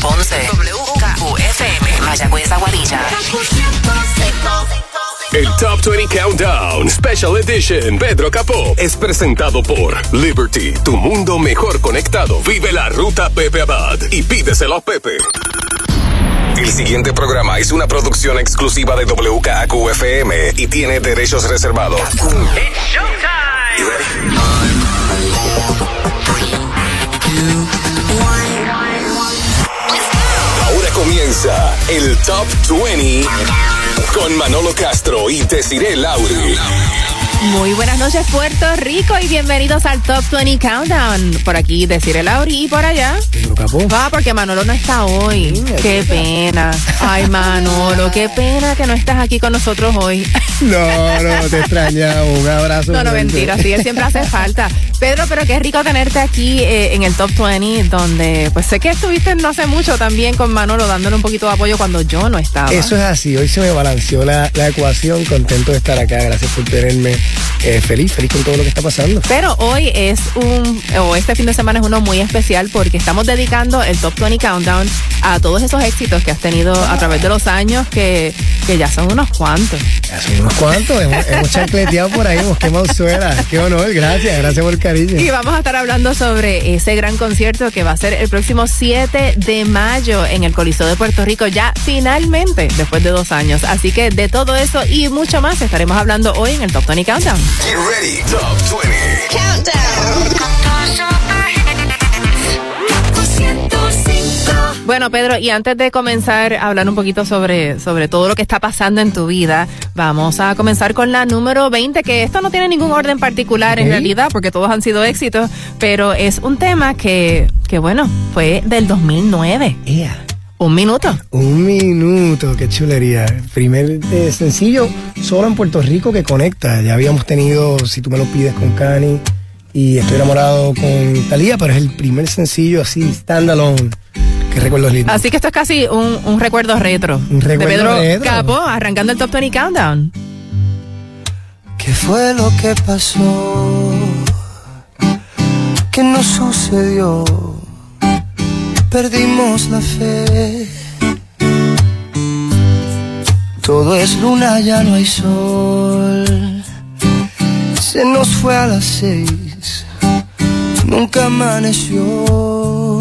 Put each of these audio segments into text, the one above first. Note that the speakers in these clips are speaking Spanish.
Ponce. WKQFM. Mayagüez Aguadilla. El Top 20 Countdown Special Edition Pedro Capó es presentado por Liberty, tu mundo mejor conectado. Vive la ruta Pepe Abad y pídeselo a Pepe. El siguiente programa es una producción exclusiva de WKQFM y tiene derechos reservados. Ahora comienza el Top 20 con Manolo Castro y Desiree Lauri. Muy buenas noches Puerto Rico y bienvenidos al Top 20 Countdown. Por aquí Desiree Lauri y por allá. Va, porque Manolo no está hoy. Qué pena. Ay, Manolo, qué pena que no estás aquí con nosotros hoy. No, no, te extrañamos. Un abrazo. No, no, mentira, sí, él siempre hace falta. Pedro, pero qué rico tenerte aquí eh, en el Top 20, donde pues sé que estuviste no hace mucho también con Manolo dándole un poquito de apoyo cuando yo no estaba. Eso es así, hoy se me balanceó la, la ecuación, contento de estar acá, gracias por tenerme eh, feliz, feliz con todo lo que está pasando. Pero hoy es un, o este fin de semana es uno muy especial porque estamos dedicando el Top 20 Countdown a todos esos éxitos que has tenido a través de los años, que, que ya son unos cuantos. Ya son unos cuantos, hemos, hemos chancleteado por ahí, hemos quemado suela. Qué honor, gracias, gracias por el cariño. Y vamos a estar hablando sobre ese gran concierto que va a ser el próximo 7 de mayo en el Coliseo de Puerto Rico, ya finalmente, después de dos años. Así que de todo eso y mucho más estaremos hablando hoy en el Top 20 Countdown. Get ready, Top 20. Bueno, Pedro, y antes de comenzar a hablar un poquito sobre, sobre todo lo que está pasando en tu vida, vamos a comenzar con la número 20, que esto no tiene ningún orden particular en realidad, porque todos han sido éxitos, pero es un tema que, que bueno, fue del 2009. Ea, Un minuto. Un minuto, qué chulería. Primer eh, sencillo solo en Puerto Rico que conecta. Ya habíamos tenido, si tú me lo pides, con Cani y Estoy enamorado con Talía, pero es el primer sencillo así, standalone, que recuerdo lindo. Así que esto es casi un, un recuerdo retro. Un recuerdo de Pedro retro. Capo, arrancando el Top 20 Countdown. ¿Qué fue lo que pasó? ¿Qué nos sucedió? Perdimos la fe. Todo es luna, ya no hay sol. Se nos fue a las seis. Nunca amaneció.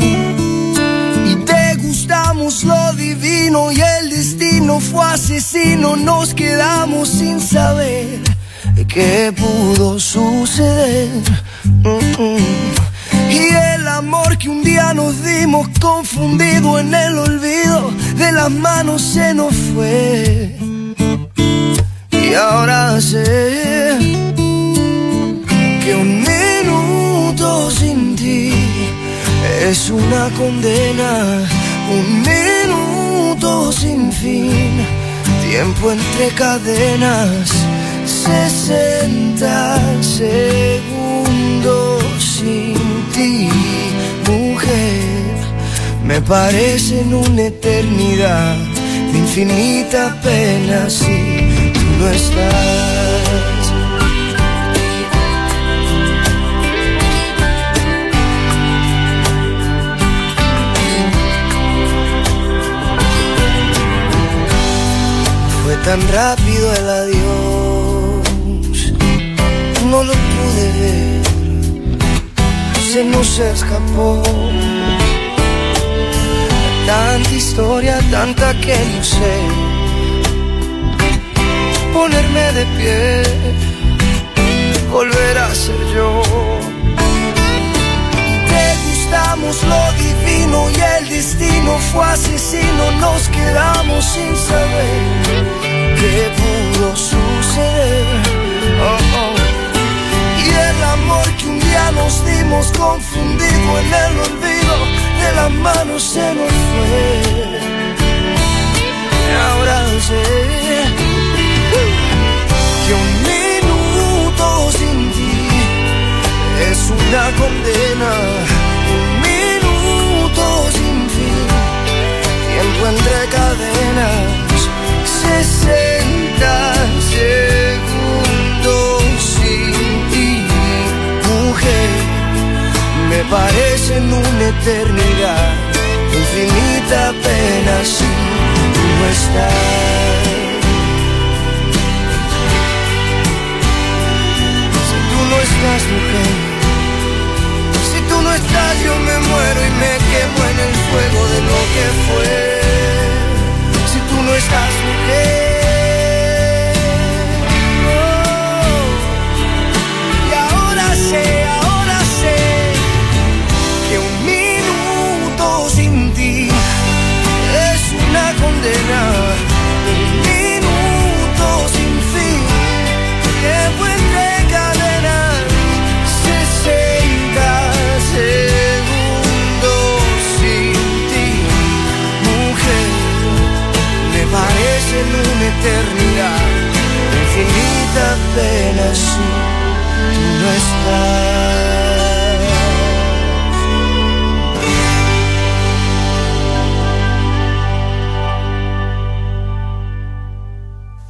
Y te gustamos lo divino y el destino fue asesino. Nos quedamos sin saber qué pudo suceder. Mm, mm. Y el amor que un día nos dimos confundido en el olvido de las manos se nos fue. Y ahora sé que un minuto sin ti es una condena, un minuto sin fin, tiempo entre cadenas, 60 segundos sin ti, mujer, me parecen una eternidad, de infinita pena si tú no estás. Fue tan rápido el adiós, no lo pude ver, se nos escapó. Tanta historia, tanta que no sé ponerme de pie, volver a ser yo. Te gustamos lo divino y el destino fue asesino. Nos quedamos sin saber qué pudo suceder. Oh, oh. Y el amor que nos dimos confundido en el olvido de las manos se nos fue. Y ahora sé que un minuto sin ti es una condena, un minuto sin fin, tiempo entre cadenas, 60 segundos me parecen una eternidad, infinita pena si tú no estás. Si tú no estás, mujer, si tú no estás, yo me muero y me quemo en el fuego de lo que fue. Si tú no estás, mujer. Y ahora sé, condena. Un minuto sin fin, tiempo entre cadenas, 60 segundos sin ti, mujer. Me parecen una eternidad, infinita pena si tú no estás.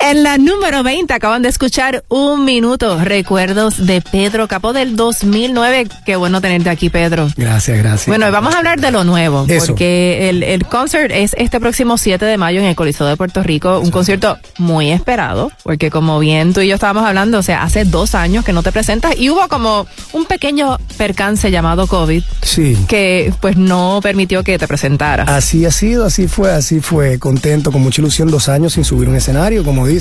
En la número 20 acaban de escuchar un minuto. Recuerdos de Pedro Capó del 2009. Qué bueno tenerte aquí, Pedro. Gracias, gracias. Bueno, vamos a hablar de lo nuevo, Eso. porque el, el concert es este próximo 7 de mayo en el Coliseo de Puerto Rico, un concierto muy esperado, porque como bien tú y yo estábamos hablando, o sea, hace dos años que no te presentas y hubo como un pequeño percance llamado COVID Sí. que pues no permitió que te presentaras. Así ha sido, así fue, así fue. Contento, con mucha ilusión, dos años sin subir un escenario, como dice.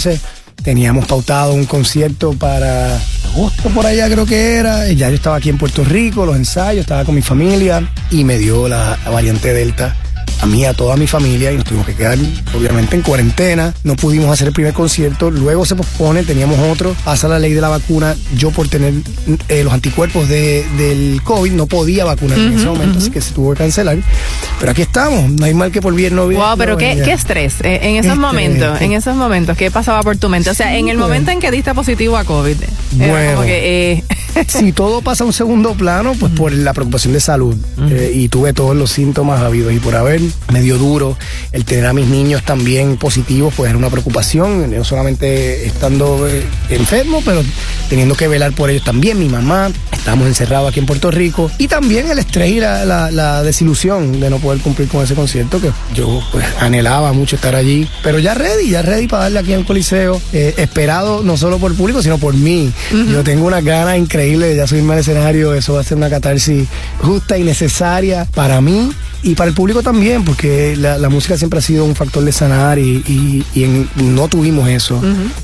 Teníamos pautado un concierto para agosto por allá creo que era. y Ya yo estaba aquí en Puerto Rico, los ensayos, estaba con mi familia y me dio la, la variante Delta a mí, a toda mi familia y nos tuvimos que quedar obviamente en cuarentena. No pudimos hacer el primer concierto, luego se pospone, teníamos otro, pasa la ley de la vacuna. Yo por tener eh, los anticuerpos de, del COVID no podía vacunarme en ese momento, así que se tuvo que cancelar. Pero aquí estamos, no hay mal que por bien no. Wow, pero no qué, qué estrés eh, en esos Este, momentos, este. en esos momentos, ¿qué pasaba por tu mente? O sea, en el pues. momento en que diste positivo a COVID, era Bueno. como que, eh, Si todo pasa a un segundo plano, pues por la preocupación de salud. Eh, y tuve todos los síntomas habidos y por haber. Me dio duro. El tener a mis niños también positivos, pues era una preocupación. No solamente estando eh, enfermo, pero teniendo que velar por ellos también. Mi mamá, estábamos encerrados aquí en Puerto Rico. Y también el estrés y la, la- la desilusión de no poder cumplir con ese concierto, que yo pues anhelaba mucho estar allí. Pero ya ready, ya ready para darle aquí en el Coliseo. eh, esperado no solo por el público, sino por mí. Yo tengo una gana increíble de ya subirme al escenario. Eso va a ser una catarsis justa y necesaria para mí y para el público también, porque la, la música siempre ha sido un factor de sanar y, y- y en- no tuvimos eso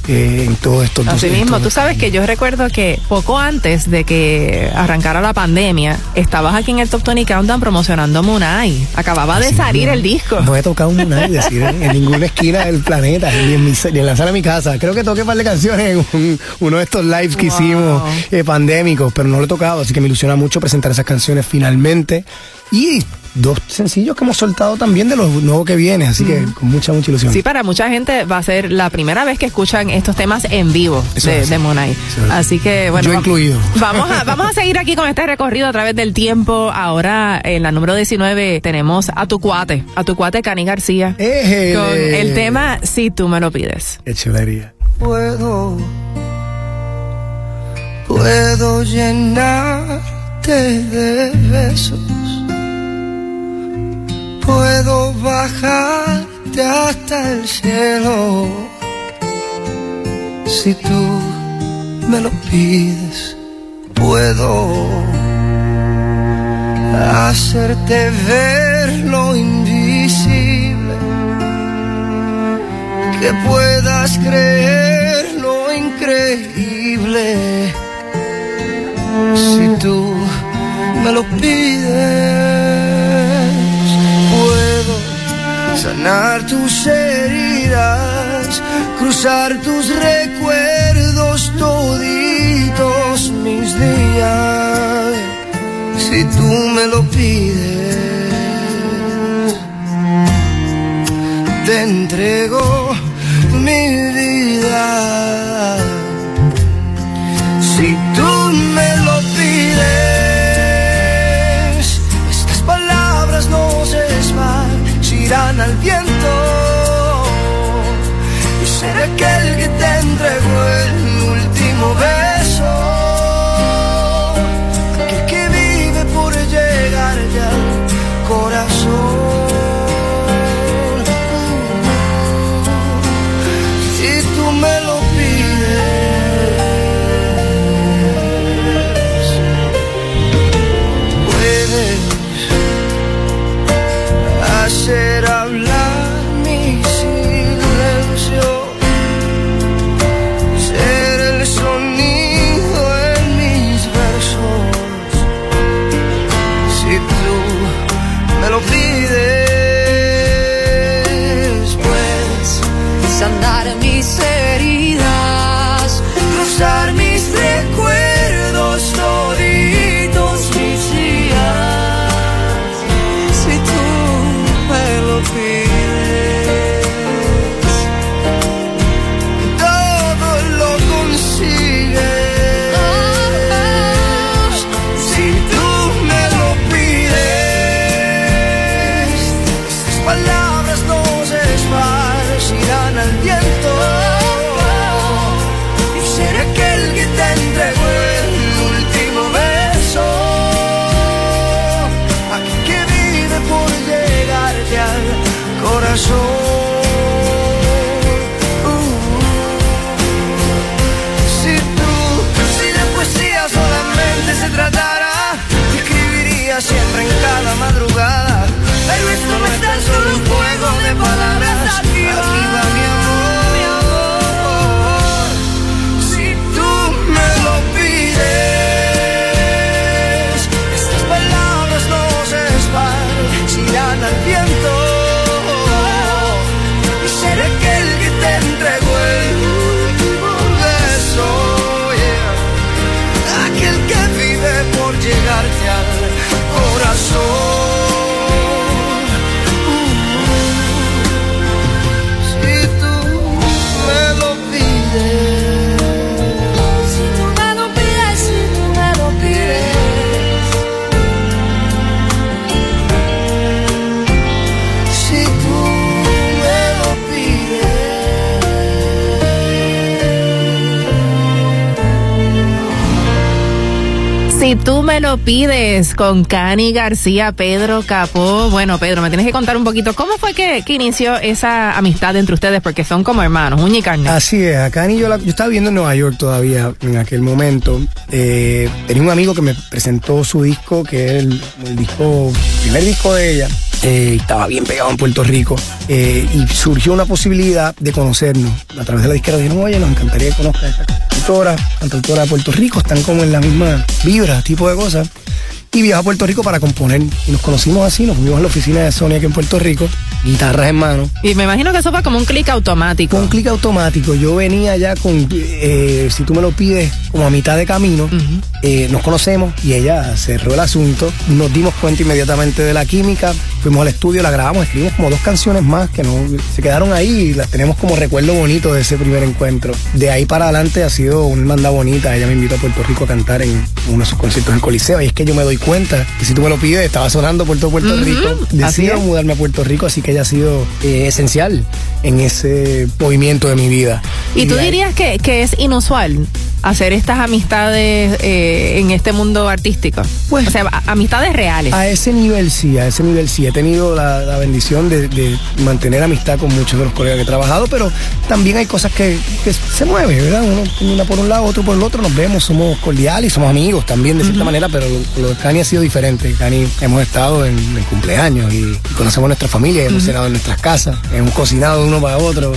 eh, en todos estos Así mismo, tú sabes que yo recuerdo que poco antes de que arrancara la pandemia, estabas aquí en el Top 20 Countdown promocionando Munai. Acababa de salir el disco. No he tocado un Munay, decir, en, en ninguna esquina del planeta, ni en, mi, ni en la sala de mi casa. Creo que toqué un par de canciones en un- uno de estos lives que Wow. hicimos eh, pandémicos, pero no lo he tocado, así que me ilusiona mucho presentar esas canciones finalmente. Y dos sencillos que hemos soltado también de lo nuevo que viene, así que con mucha, mucha ilusión. Sí, para mucha gente va a ser la primera vez que escuchan estos temas en vivo Eso de, de es. Así que, bueno. Yo va- incluido. Vamos a, vamos a seguir aquí con este recorrido a través del tiempo. Ahora, en la número 19, tenemos a tu cuate, a tu cuate Cani García. Con el tema Si tú me lo pides. Qué chulería. puedo, puedo llenarte de besos, puedo bajarte hasta el cielo, si tú me lo pides, puedo hacerte ver lo invisible. Que puedas creer lo increíble. Si tú me lo pides sanar tus heridas cruzar tus recuerdos toditos mis días si tú me lo pides te entrego mi vida. Si tú tratara, te escribiría siempre en cada madrugada. Pero esto no es tan solo un juego de palabras. Aquí Si tú me lo pides con Cani García, Pedro Capó. Bueno, Pedro, me tienes que contar un poquito cómo fue que, inició esa amistad entre ustedes, porque son como hermanos, uña y carne. Así es, acá ni yo, yo estaba viviendo en Nueva York todavía en aquel momento. Eh, tenía un amigo que me presentó su disco, que el, el disco, primer disco de ella. Eh, estaba bien pegado en Puerto Rico. eh, y surgió una posibilidad de conocernos a través de la disquera. Dijeron, oye, nos encantaría que conozcas a esta cantautora, cantautora de Puerto Rico. Están como en la misma vibra, tipo de cosas. Y viajó a Puerto Rico para componer. Y nos conocimos así, nos fuimos a la oficina de Sony aquí en Puerto Rico, guitarras en mano. Y me imagino que eso fue como un clic automático. Con clic automático, yo venía ya con, eh, si tú me lo pides, como a mitad de camino, nos conocemos y ella cerró el asunto, nos dimos cuenta inmediatamente de la química, fuimos al estudio, la grabamos, escribimos como dos canciones más que no se quedaron ahí y las tenemos como recuerdo bonito de ese primer encuentro. De ahí para adelante ha sido una hermandad bonita, ella me invitó a Puerto Rico a cantar en uno de sus conciertos en el Coliseo y es que yo me doy cuenta que si tú me lo pides, estaba sonando todo Puerto Ujú, Rico, así decido mudarme a Puerto Rico, así que ella ha sido eh, esencial en ese movimiento de mi vida. ¿Y tú de ahí- dirías que, que es inusual hacer estas amistades eh, en este mundo artístico? Pues- o sea, amistades reales. A ese nivel sí, a ese nivel sí. He tenido la, la bendición de, de mantener amistad con muchos de los colegas que he trabajado, pero también hay cosas que, que se mueven, ¿verdad? Uno una por un lado, otro por el otro, nos vemos, somos cordiales y somos amigos también de cierta manera, pero lo, de Cani ha sido diferente. Cani hemos estado en, en cumpleaños y, y conocemos nuestra familia, hemos cenado en nuestras casas, hemos cocinado uno para otro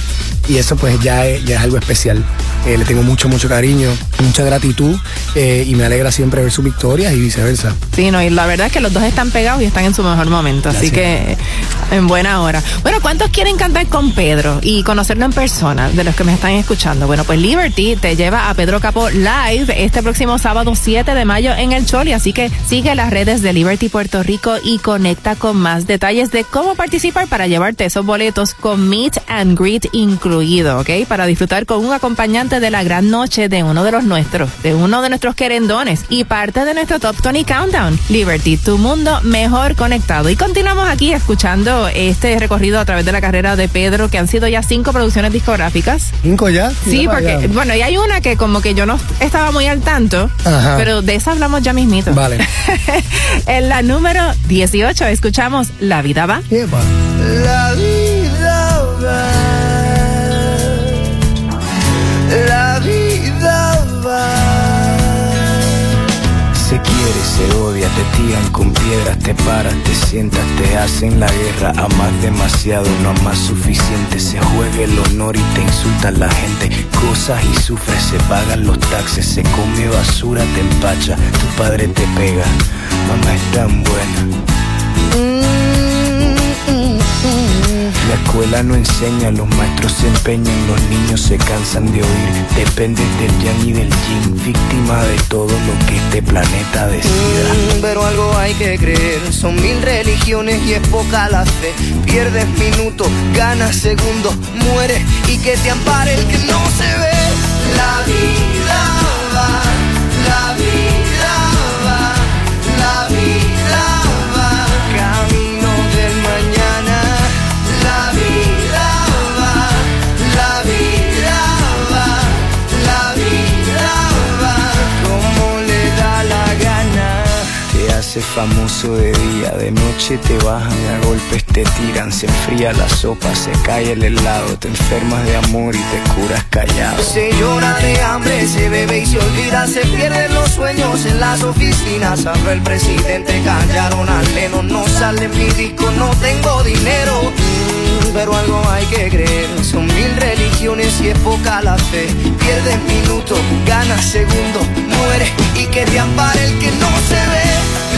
y eso pues ya es, ya es algo especial. Eh, le tengo mucho, mucho cariño, mucha gratitud eh, y me alegra siempre ver sus victorias y viceversa. Sí, no, y la verdad es que los dos están pegados y están en su mejor momento, así Gracias. En buena hora. Bueno, ¿cuántos quieren cantar con Pedro y conocerlo en persona de los que me están escuchando? Bueno, pues Liberty te lleva a Pedro Capó live este próximo sábado 7 de mayo en el Choli, así que sigue las redes de Liberty Puerto Rico y conecta con más detalles de cómo participar para llevarte esos boletos con Meet and Greet incluido, ¿ok? Para disfrutar con un acompañante de la gran noche de uno de los nuestros, de uno de nuestros querendones y parte de nuestro Top 20 Countdown. Liberty, tu mundo mejor conectado. Y continuamos aquí escuchando este recorrido a través de la carrera de Pedro, que han sido ya cinco producciones discográficas. ¿Cinco ya? Sí, para porque, allá. bueno, y hay una que como que yo no estaba muy al tanto, Ajá. pero de esa hablamos ya mismito. Vale. en la número 18 escuchamos La vida va. Epa. La vida va, la se odia, te tiran con piedras, te paras, te sientas, te hacen la guerra, amas demasiado, no amas suficiente, se juega el honor y te insultan la gente, cosas y sufres, se pagan los taxes, se come basura, te empacha, tu padre te pega, mamá es tan buena. La escuela no enseña, los maestros se empeñan, los niños se cansan de oír. Dependes del yang y del yin, víctima de todo lo que este planeta decida. Mm, pero algo hay que creer, son mil religiones y es poca la fe. Pierdes minutos, ganas segundos, mueres y que te ampare el que no se ve. La vida va, la vida hace famoso de día, de noche te bajan a golpes, te tiran, se enfría la sopa, se cae el helado, te enfermas de amor y te curas callado. Se llora de hambre, se bebe y se olvida, se pierden los sueños en las oficinas. Habla el presidente, callaron al Lennon, no sale mi disco, no tengo dinero. Mm, Pero algo hay que creer, son mil religiones y es poca la fe. Pierdes minutos, ganas segundos, mueres y que te ampare el que no se ve.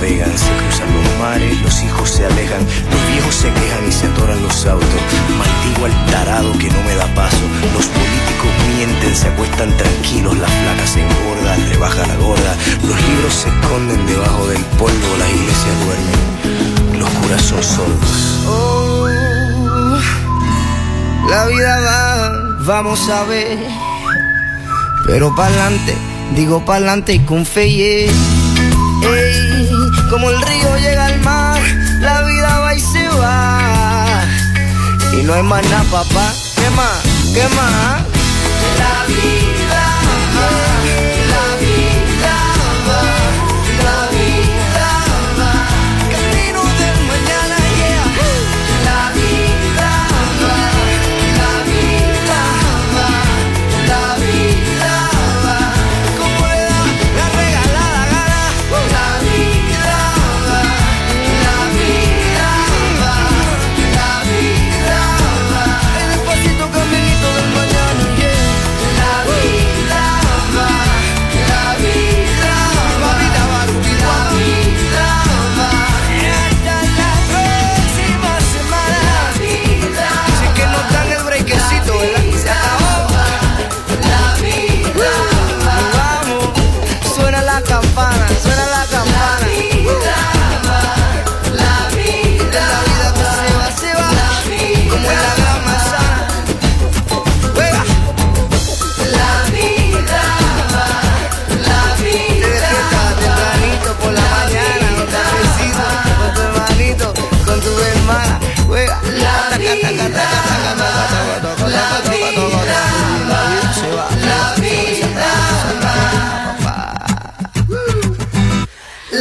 Se cruzan los mares, los hijos se alejan, los viejos se quejan y se atoran los autos. Maldigo al tarado que no me da paso. Los políticos mienten, se acuestan tranquilos, las flacas se engordan, rebaja la gorda. Los libros se esconden debajo del polvo, las iglesias duermen, los curas son sordos. Oh, la vida va, vamos a ver. Pero pa'lante, digo pa'lante y con fe y es. Como el río llega al mar, la vida va y se va. Y no hay más nada, papá. ¿Qué más? ¿Qué más? La vida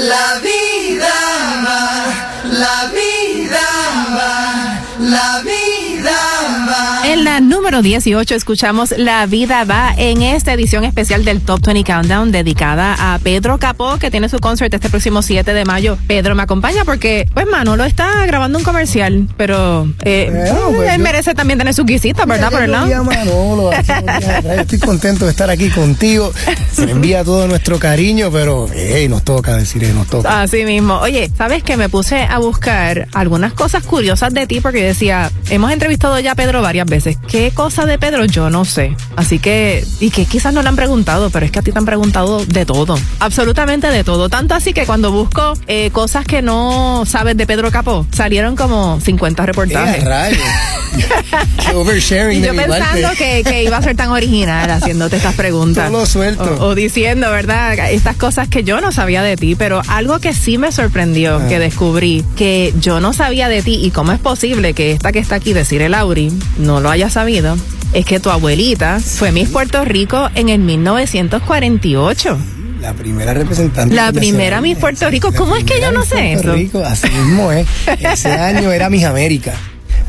La vida la vida En la número 18 escuchamos La Vida Va en esta edición especial del Top 20 Countdown dedicada a Pedro Capó que tiene su concert este próximo 7 de mayo. Pedro me acompaña porque pues Manolo está grabando un comercial, pero eh, pues, él yo- merece también tener su guisita, ¿verdad? Por el lado. Manolo Estoy contento de estar aquí contigo. Se le envía todo nuestro cariño, pero hey, nos toca decir, eh, nos toca. Así mismo. Oye, ¿sabes que Me puse a buscar algunas cosas curiosas de ti porque decía, hemos entrevistado ya a Pedro varias veces. ¿Qué cosa de Pedro? Yo no sé. Así que, y que quizás no le han preguntado, pero es que a ti te han preguntado de todo. Absolutamente de todo. Tanto así que cuando busco eh, cosas que no sabes de Pedro Capó, salieron como 50 Eh, reportajes. Qué oversharing Y yo pensando que, que iba a ser tan original haciéndote estas preguntas. Todo suelto. O, o diciendo, ¿verdad? Estas cosas que yo no sabía de ti, pero algo que sí me sorprendió, Ah. que descubrí, que yo no sabía de ti y cómo es posible que esta que está aquí, decir el Auri, no lo haya sabido, es que tu abuelita fue Miss Puerto Rico en el 1948. La primera representante. La primera Miss Puerto Rico. ¿Cómo es que yo no sé Puerto eso? Rico, así mismo es. Ese año era Miss América,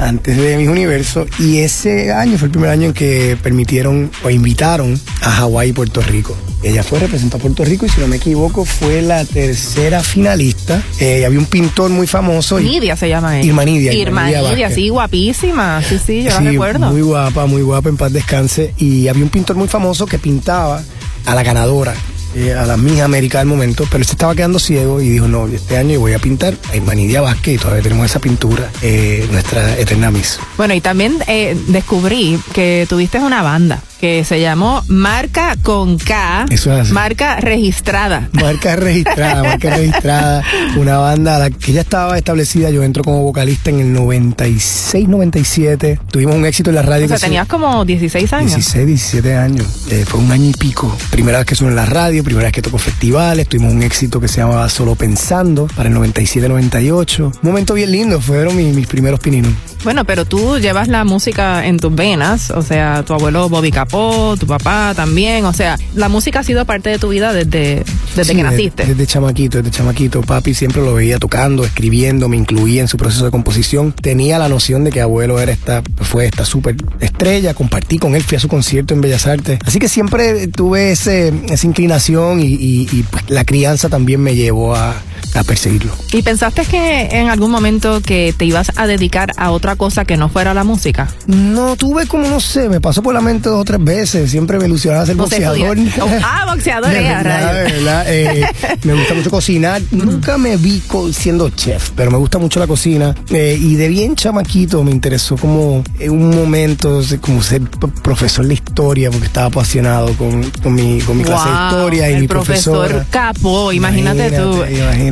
antes de Miss Universo. Y ese año fue el primer año en que permitieron o invitaron a Hawái y Puerto Rico. Ella fue representó a Puerto Rico y si no me equivoco fue la tercera finalista. Eh, había un pintor muy famoso. Nidia se llama ella. Irma Nidia, Irma Irma Nidia Nidia, Vázquez. sí, guapísima. Sí, sí, yo la Sí, recuerdo. Muy guapa, muy guapa, en paz descanse. Y había un pintor muy famoso que pintaba a la ganadora, eh, a la Miss América del momento, pero él se estaba quedando ciego y dijo, no, este año voy a pintar a Irmanidia Vázquez y todavía tenemos esa pintura, eh, nuestra eterna Miss. Bueno, y también eh, descubrí que tuviste una banda que se llamó Marca con K. Eso es así. Marca registrada. Marca registrada, marca registrada, una banda la que ya estaba establecida, yo entro como vocalista en el 96, 97, tuvimos un éxito en la radio. O sea, se- tenías como 16 años. 16, 17 años. Eh, fue un año y pico. Primera vez que sueno en la radio, primera vez que toco festivales. Tuvimos un éxito que se llamaba Solo Pensando para el 97-98. Un momento bien lindo. Fueron mis, mis primeros pininos. Bueno, pero tú llevas la música en tus venas, o sea, tu abuelo Bobby Capó, tu papá también, o sea, la música ha sido parte de tu vida desde, desde Sí, que naciste. Desde chamaquito, desde chamaquito. Papi siempre lo veía tocando, escribiendo, me incluía en su proceso de composición. Tenía la noción de que abuelo era esta, fue esta súper estrella. Compartí con él, fui a su concierto en Bellas Artes. Así que siempre tuve ese, esa inclinación y, y- y, pues, la crianza también me llevó a, a perseguirlo. ¿Y pensaste que en algún momento que te ibas a dedicar a otra cosa que no fuera la música? No, tuve como, no sé, me pasó por la mente dos o tres veces. Siempre me ilusionaba ser boxeador. estudiar- ah, boxeador, De verdad, rayos. de verdad. eh, me gusta mucho cocinar. Nunca me vi siendo chef, pero me gusta mucho la cocina. Eh, y de bien chamaquito me interesó como en un momento como ser profesor de historia, porque estaba apasionado con, con mi, con mi clase de historia y el mi profesor profesora. Capo, imagínate, tú. Imagínate.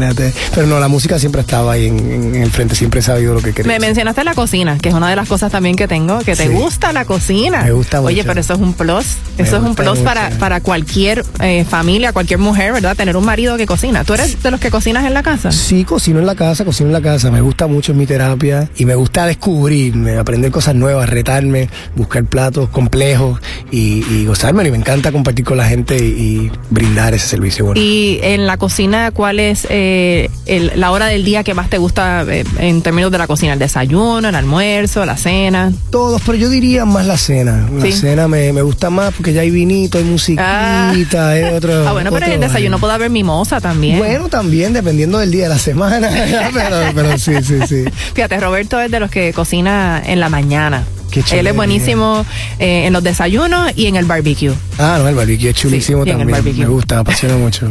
Pero no, la música siempre estaba ahí en, en el frente, siempre he sabido lo que quería. Me mencionaste la cocina, que es una de las cosas también que tengo, que te Sí. gusta la cocina. Me gusta Oye, mucho. pero eso es un plus. Me eso es un plus mucho. para, para cualquier eh, familia, cualquier mujer, ¿verdad? Tener un marido que cocina. ¿Tú eres de los que cocinas en la casa? Sí, cocino en la casa, cocino en la casa. Me gusta mucho mi terapia y me gusta descubrirme, aprender cosas nuevas, retarme, buscar platos complejos y, y gozármelo. Y me encanta compartir con la gente y, y brindar ese servicio. Bueno, Y en la cocina, ¿cuál es eh, el- la hora del día que más te gusta eh, en términos de la cocina? ¿El desayuno, el almuerzo, la cena? todos, pero yo diría más la cena. La Sí. cena me, me gusta más porque ya hay vinito, hay musiquita, hay otro. Ah, bueno, pero en el desayuno puede haber mimosa también. Bueno, también, dependiendo del día de la semana. pero, pero sí, sí, sí. Fíjate, Roberto es de los que cocina en la mañana. Qué Él es buenísimo eh, en los desayunos y en el barbecue. Ah, no, el barbecue es chulísimo Sí, también. Me gusta, me apasiona mucho.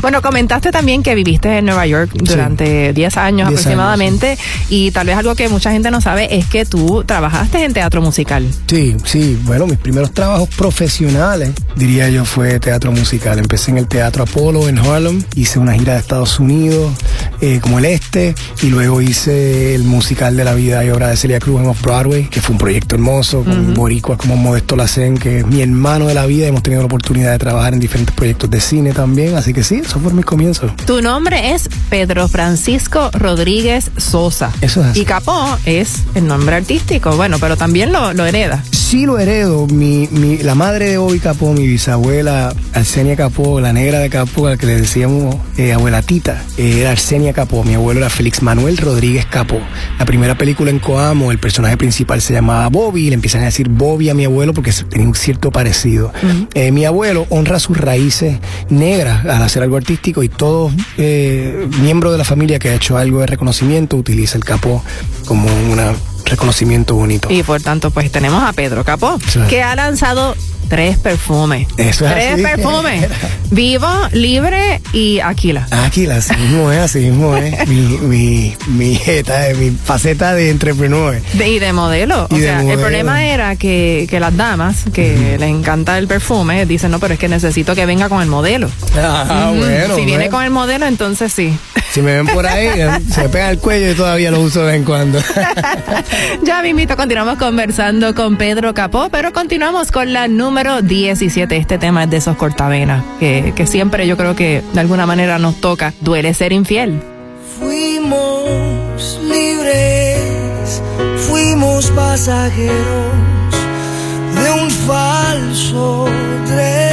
Bueno, comentaste también que viviste en Nueva York durante 10 años 10 aproximadamente y tal vez algo que mucha gente no sabe es que tú trabajaste en teatro musical. Sí, sí, bueno, mis primeros trabajos profesionales, diría yo, fue teatro musical. Empecé en el Teatro Apolo en Harlem, hice una gira de Estados Unidos, eh, como el Este, y luego hice el musical de la vida y obra de Celia Cruz en Off-Broadway, que fue un proyecto hermoso, con boricuas como Modesto Lacen, que es mi hermano de la vida, hemos tenido la oportunidad de trabajar en diferentes proyectos de cine también, así que sí, eso fue mis comienzos. Tu nombre es Pedro Francisco Rodríguez Sosa. Eso es así. Y Capó es el nombre artístico, bueno, pero también lo, lo hereda. Sí lo heredo. Mi, mi, la madre de Bobby Capó, mi bisabuela Arsenia Capó, la negra de Capó, a la que le decíamos eh, abuela Tita, eh, era Arsenia Capó. Mi abuelo era Félix Manuel Rodríguez Capó. La primera película en Coamo, el personaje principal se llamaba Bobby, y le empiezan a decir Bobby a mi abuelo porque tenía un cierto parecido. Eh, mi abuelo honra sus raíces negras al hacer algo artístico y todo eh, miembro de la familia que ha hecho algo de reconocimiento utiliza el Capó como un reconocimiento bonito. Y por tanto, pues tenemos a Pedro Capó, Sí. que ha lanzado tres perfumes. Eso es Tres así. perfumes. Vivo, libre y Aquila. Aquila, así mismo es, así mismo es. Mi, mi, mi, jeta, eh, mi faceta de entrepreneur. De- y de modelo. Y o de sea, el problema era que, que las damas que les encanta el perfume dicen, no, pero es que necesito que venga con el modelo. Ah, bueno. si viene con el modelo, entonces sí. Si me ven por ahí, eh, se me pega el cuello y todavía lo uso de vez en cuando. ya mismito continuamos conversando con Pedro Capó, pero continuamos con la número 17. Este tema es de esos cortavenas, que, que siempre yo creo que de alguna manera nos toca. Duele ser infiel. Fuimos libres, fuimos pasajeros de un falso tren.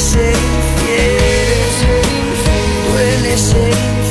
Ser infiel, duele ser.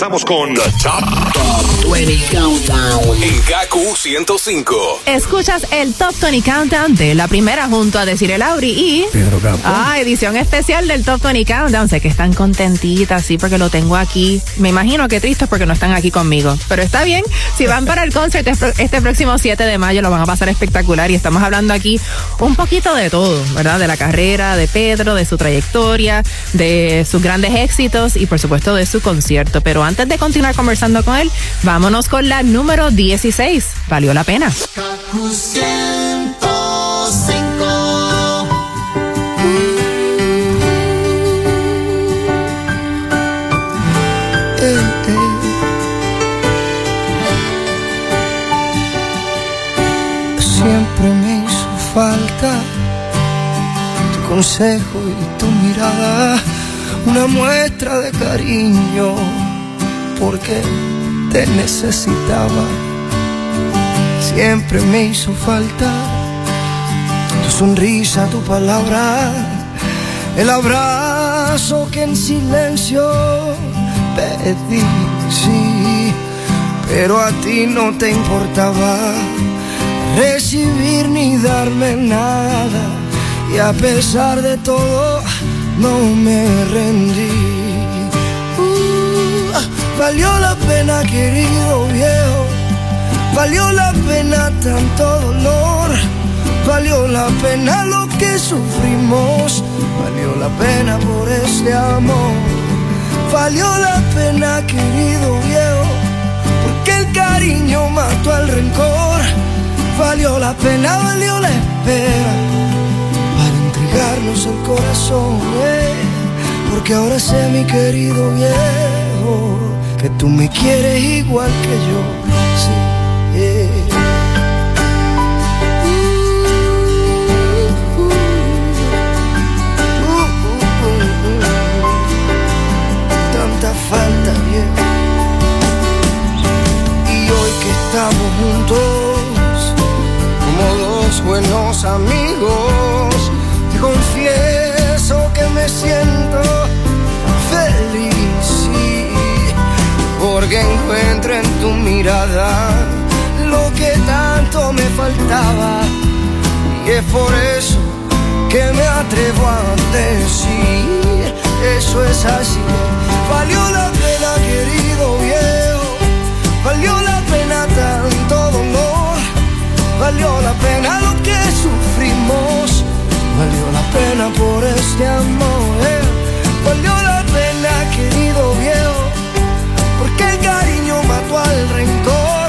Regresamos con The Top, 20 Countdown. en KQ 105. Escuchas el Top 20 Countdown de la primera junto a Decir el Lauri y. Pedro Capo. Ah, edición especial del Top 20 Countdown. Sé que están contentitas, sí, porque lo tengo aquí. Me imagino que tristes porque no están aquí conmigo. Pero está bien. Si van para el concert este- este próximo 7 de mayo, lo van a pasar espectacular. Y estamos hablando aquí un poquito de todo, ¿verdad? De la carrera de Pedro, de su trayectoria, de sus grandes éxitos y, por supuesto, de su concierto. Pero antes de continuar conversando con él, vámonos con la número 16. Valió la pena. Consejo y tu mirada, una muestra de cariño, porque te necesitaba. Siempre me hizo falta tu sonrisa, tu palabra, el abrazo que en silencio pedí, sí, pero a ti no te importaba recibir ni darme nada, y a pesar de todo no me rendí. Uh, valió la pena, querido viejo, valió la pena tanto dolor. Valió la pena lo que sufrimos, valió la pena por este amor. Valió la pena, querido viejo, porque el cariño mató al rencor. Valió la pena, valió la espera el corazón. eh, Porque ahora sé, mi querido viejo, que tú me quieres igual que yo. Sí, tanta falta, viejo. Y hoy que estamos juntos, como dos buenos amigos, te confieso que me siento feliz, porque encuentro en tu mirada lo que tanto me faltaba. Y es por eso que me atrevo a decir, eso es así. Valió la pena, querido viejo, valió la pena tanto dolor, valió la pena lo que sufrimos, valió la pena por este amor, eh. valió la pena, querido viejo, porque el cariño mató al rencor,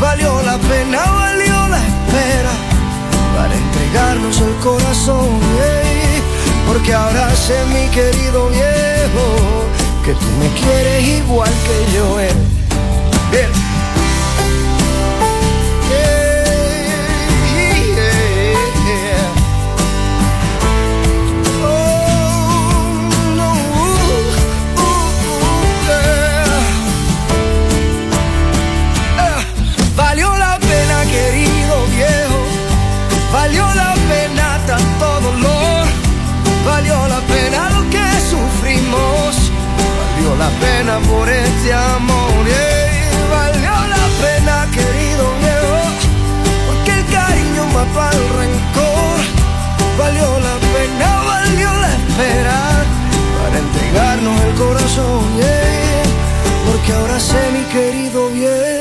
valió la pena, valió la espera para entregarnos el corazón, ey, porque ahora sé mi querido viejo que tú me quieres igual que yo, eh. La pena por este amor. ey. Valió la pena, querido viejo. Porque el cariño mató al rencor. Valió la pena, valió la espera. Para entregarnos el corazón. ey. Porque ahora sé, mi querido viejo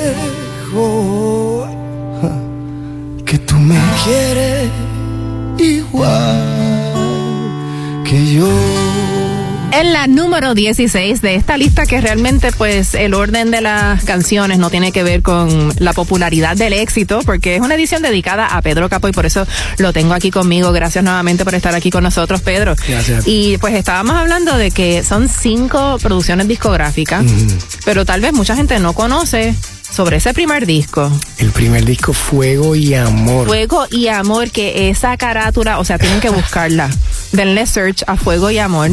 En la número 16 de esta lista que realmente pues el orden de las canciones no tiene que ver con la popularidad del éxito porque es una edición dedicada a Pedro Capo y por eso lo tengo aquí conmigo. Gracias nuevamente por estar aquí con nosotros, Pedro. Gracias. Y pues estábamos hablando de que son cinco producciones discográficas, pero tal vez mucha gente no conoce sobre ese primer disco. El primer disco, Fuego y Amor. Fuego y Amor, que esa carátula, o sea, tienen que buscarla. Denle search a Fuego y Amor,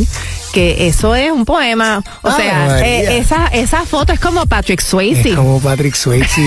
que eso es un poema. O sea, eh, esa, esa foto es como Patrick Swayze. Es como Patrick Swayze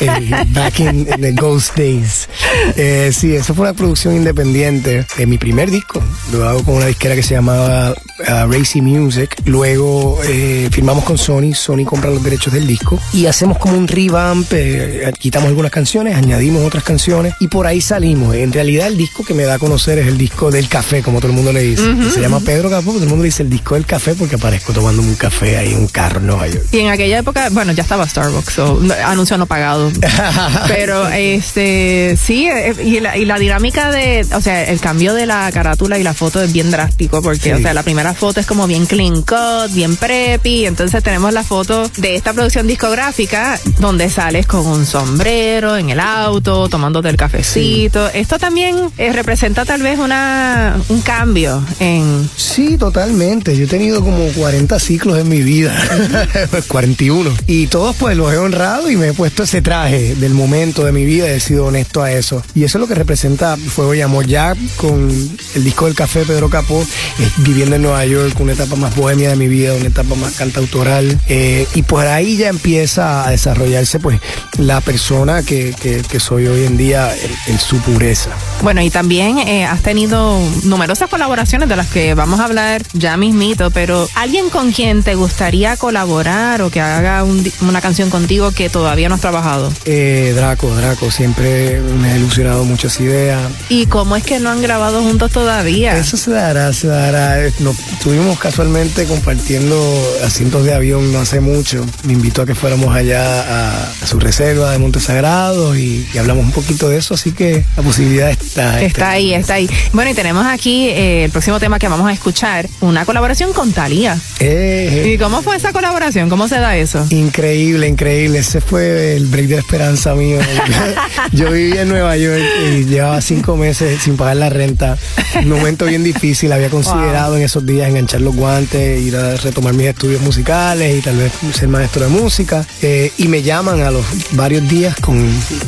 eh, back in, in the Ghost Days. Eh, sí, eso fue una producción independiente. de mi primer disco lo hago con una disquera que se llamaba uh, Racy Music. Luego eh, firmamos con Sony. Sony compra los derechos del disco y hacemos como un revamp. eh, quitamos algunas canciones, añadimos otras canciones y por ahí salimos. En realidad, el disco que me da a conocer es el disco del café, como todo el mundo le dice. Y se llama Pedro Capó, todo el mundo le dice el disco del café porque aparezco tomándome un café ahí en un carro en Nueva York. Y en aquella época, bueno, ya estaba Starbucks, so, anuncio no pagado. Pero este sí, eh, y la, y la dinámica de, o sea, el cambio de la carátula y la foto es bien drástico, porque, Sí. o sea, la primera foto es como bien clean cut, bien preppy, entonces tenemos la foto de esta producción discográfica donde sales con un sombrero en el auto, tomándote el cafecito. Esto también eh, representa tal vez una un cambio en Sí, totalmente. Totalmente, yo he tenido como 40 ciclos en mi vida, 41. Y todos pues los he honrado y me he puesto ese traje del momento de mi vida y he sido honesto a eso. Y eso es lo que representa Fuego y Amor. Ya con el disco del café Pedro Capó, eh, viviendo en Nueva York, una etapa más bohemia de mi vida, una etapa más cantautoral. eh, y por ahí ya empieza a desarrollarse pues la persona que, que- que soy hoy en día en, en su pureza. Bueno, y también eh, has tenido numerosas colaboraciones de las que vamos a hablar ya mismito, pero alguien con quien te gustaría colaborar o que haga un una canción contigo que todavía no has trabajado. Eh, Draco, Draco, siempre me ha ilusionado mucho esa idea. ¿Y cómo es que no han grabado juntos todavía? Eso se dará, se dará. Nos estuvimos casualmente compartiendo asientos de avión no hace mucho. Me invitó a que fuéramos allá a, a su reserva de Montes Sagrados y, y hablamos un poquito de eso, así que la posibilidad está. Está ahí, está ahí. Bueno, y tenemos aquí eh, el próximo tema que vamos a escuchar, una colaboración con Thalía. Eh. ¿Y cómo fue esa colaboración? ¿Cómo se da eso? Increíble, increíble. Ese fue el break de esperanza mío. Yo vivía en Nueva York y llevaba cinco meses sin pagar la renta. Un momento bien difícil. Había considerado en esos días enganchar los guantes, ir a retomar mis estudios musicales y tal vez ser maestro de música. Eh, y me llaman a los varios días con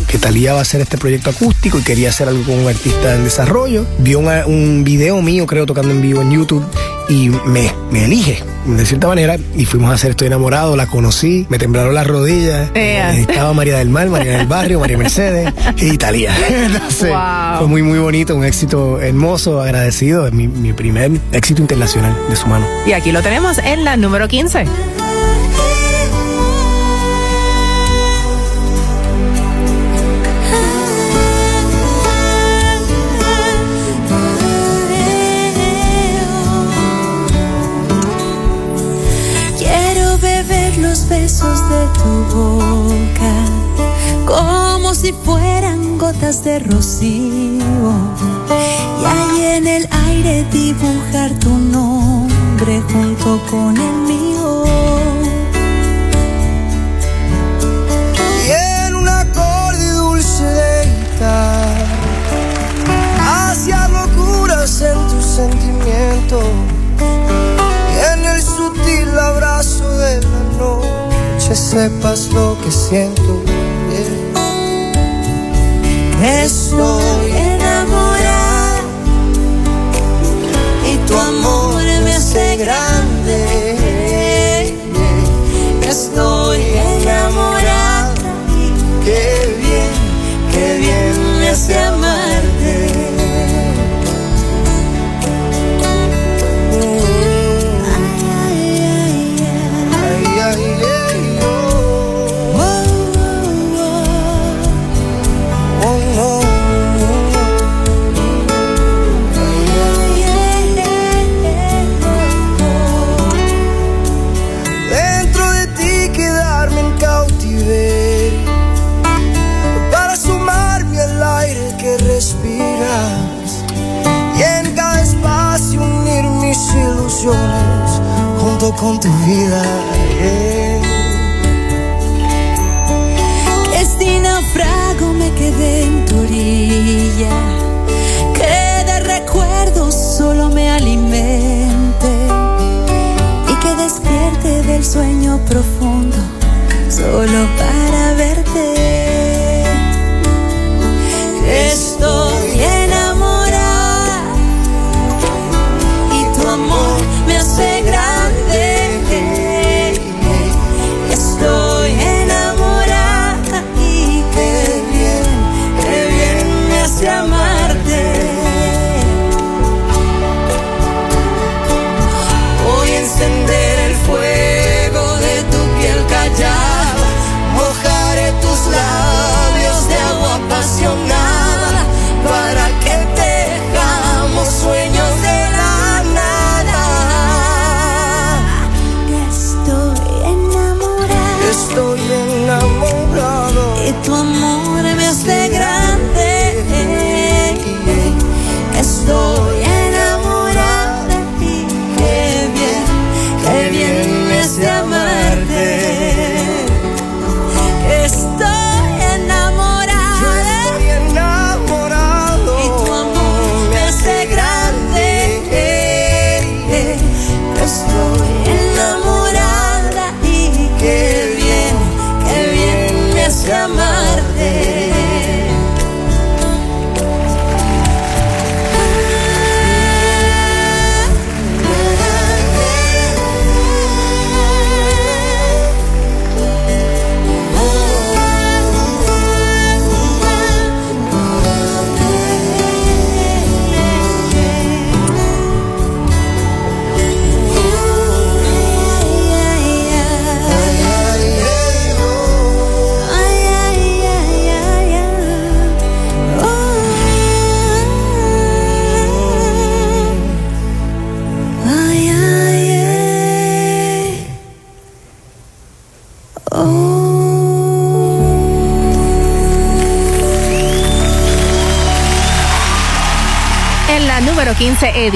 que Talía va a hacer este proyecto acústico y quería hacer algo con un artista en desarrollo. Vio una- un video mío, creo, tocando en vivo en YouTube y me, me elige de cierta manera y fuimos a hacer Estoy enamorado, la conocí, me temblaron las rodillas, eh, estaba María del Mar, María del Barrio, María Mercedes y. Entonces, Wow. Fue muy muy bonito, un éxito hermoso, agradecido, es mi, mi primer éxito internacional de su mano. Y aquí lo tenemos en la número 15. Besos de tu boca como si fueran gotas de rocío. Y ahí en el aire dibujar tu nombre junto con el mío. Y en un acorde dulce de guitarra Hacia locuras en tus sentimientos. Y en el sutil abrazo de la noche Sepas lo que siento. Estoy enamorada Y tu amor me hace grande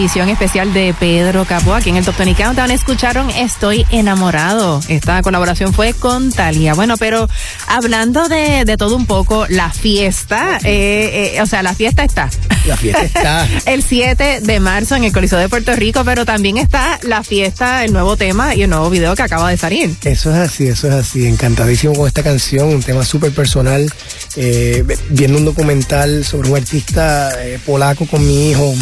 edición especial de Pedro Capó. Aquí en el Top 20 Countdown escucharon Estoy enamorado. Esta colaboración fue con Talia. Bueno, pero hablando de, de todo un poco, la fiesta, eh, eh, o sea, la fiesta está. La fiesta está. el 7 de marzo en el Coliseo de Puerto Rico, pero también está la fiesta, el nuevo tema y el nuevo video que acaba de salir. Eso es así, eso es así. Encantadísimo con esta canción, un tema súper personal. Eh, viendo un documental sobre un artista eh, polaco con mi hijo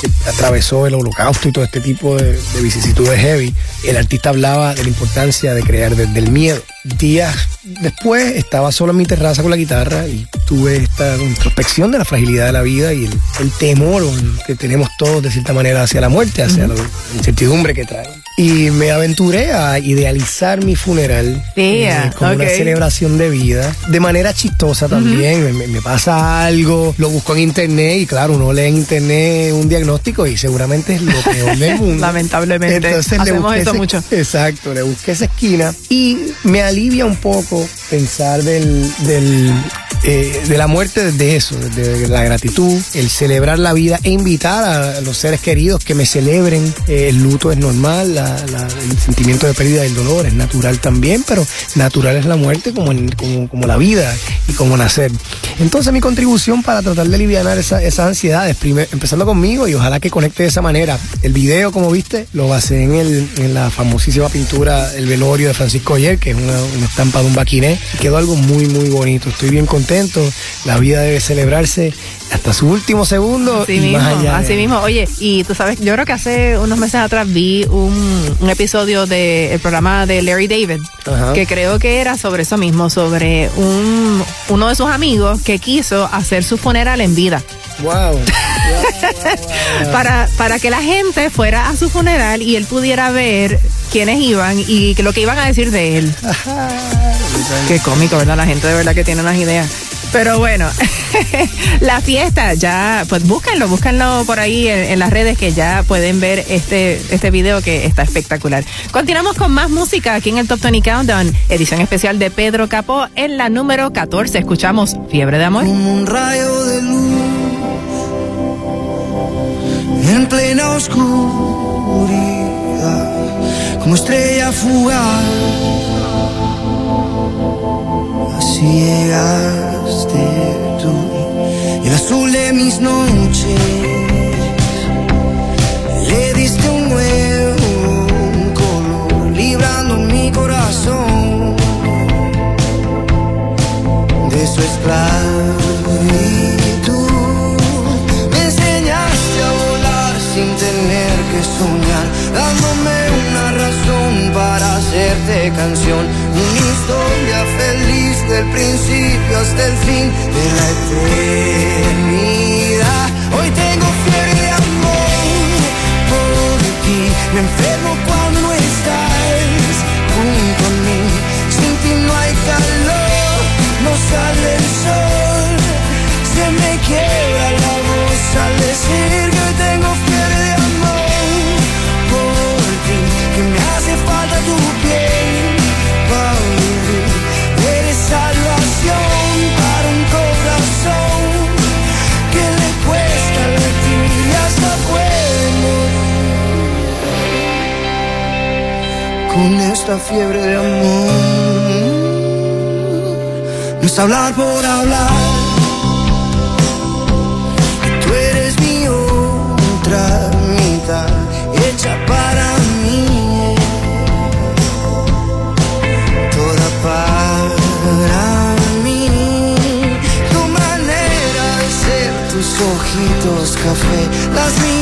que atravesó el holocausto y todo este tipo de, de vicisitudes heavy. El artista hablaba de la importancia de crear desde el miedo. Días después estaba solo en mi terraza con la guitarra y tuve esta introspección de la fragilidad de la vida y el, el temor que tenemos todos de cierta manera hacia la muerte, hacia la incertidumbre que trae. Y me aventuré a idealizar mi funeral Yeah, eh, como una celebración de vida, de manera chistosa también. me, me pasa algo, lo busco en internet y claro, uno lee en internet un diagnóstico y seguramente es lo peor del mundo. Lamentablemente. Entonces le Hacemos busqué eso ese- mucho. Exacto, le busqué esa esquina y me alivia un poco pensar del, del, eh, de la muerte desde eso, desde la gratitud, el celebrar la vida e invitar a los seres queridos que me celebren. Eh, el luto es normal, la- el sentimiento de pérdida del dolor es natural también, pero natural es la muerte como, en- como, como la vida y como nacer. Entonces mi contribución para tratar de aliviar esa, esas ansiedades, primer- empezando conmigo y ojalá que conecte de esa manera. El video, como viste, lo basé en, el, en la famosísima pintura El velorio de Francisco Oyer, que es una, una estampa de un baquiné. Quedó algo muy, muy bonito. Estoy bien contento. La vida debe celebrarse hasta su último segundo Así y mismo, más allá. de- así mismo. Oye, y tú sabes, yo creo que hace unos meses atrás vi un, un episodio del programa de Larry David, Ajá. que creo que era sobre eso mismo, sobre un, uno de sus amigos que quiso hacer su funeral en vida. Wow. Para, para que la gente fuera a su funeral y él pudiera ver quiénes iban y lo que iban a decir de él. Qué cómico, ¿verdad? La gente de verdad que tiene unas ideas. Pero bueno, la fiesta ya, pues búsquenlo, búsquenlo por ahí en, las redes que ya pueden ver este, este video que está espectacular. Continuamos con más música aquí en el Top 20 Countdown, edición especial de Pedro Capó en la número 14. Escuchamos Fiebre de Amor. como un rayo de luz en plena oscuridad, como estrella fugaz. Así llegaste tú, el azul de mis noches le diste un nuevo color, librando mi corazón de su esclavitud. Hacerte canción. Una historia feliz del principio hasta el fin de la eternidad. Hoy tengo fiebre de amor por ti, me enfermo con esta fiebre de amor. No es hablar por hablar. Tú eres mi otra mitad, hecha para mí. Toda para mí. Tu manera de ser, tus ojitos café, las miradas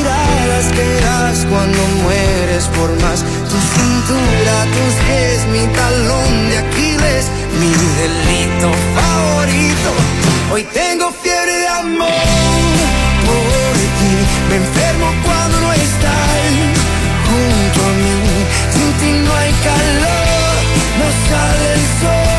cuando mueres por más. Tu cintura, tus pies, mi talón de Aquiles, mi delito favorito. Hoy tengo fiebre de amor por ti. Me enfermo cuando no estás junto a mí. Sin ti no hay calor, no sale el sol.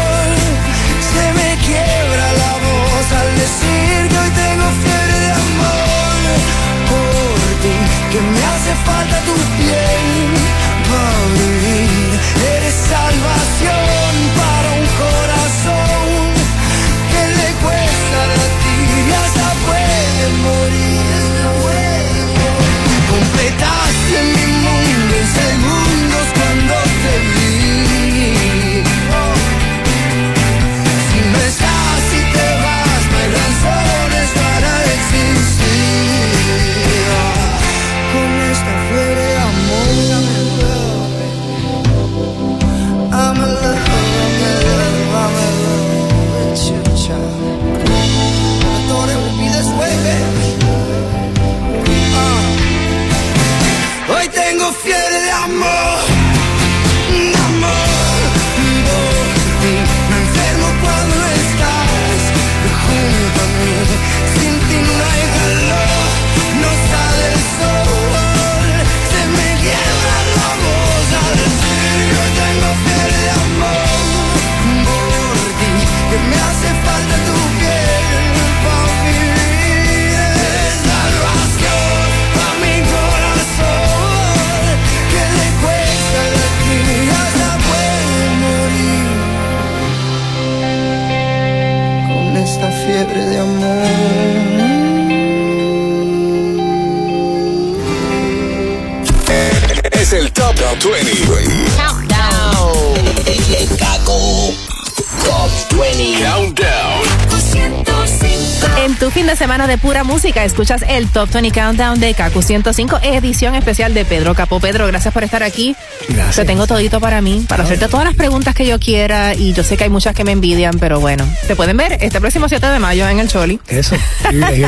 De pura música, escuchas el Top 20 Countdown de Kaku 105, edición especial de Pedro Capó. Pedro, gracias por estar aquí. Gracias. Te tengo todito para mí, para hacerte todas las preguntas que yo quiera. Y yo sé que hay muchas que me envidian, pero bueno, te pueden ver este próximo 7 de mayo en el Choli. Eso, mío.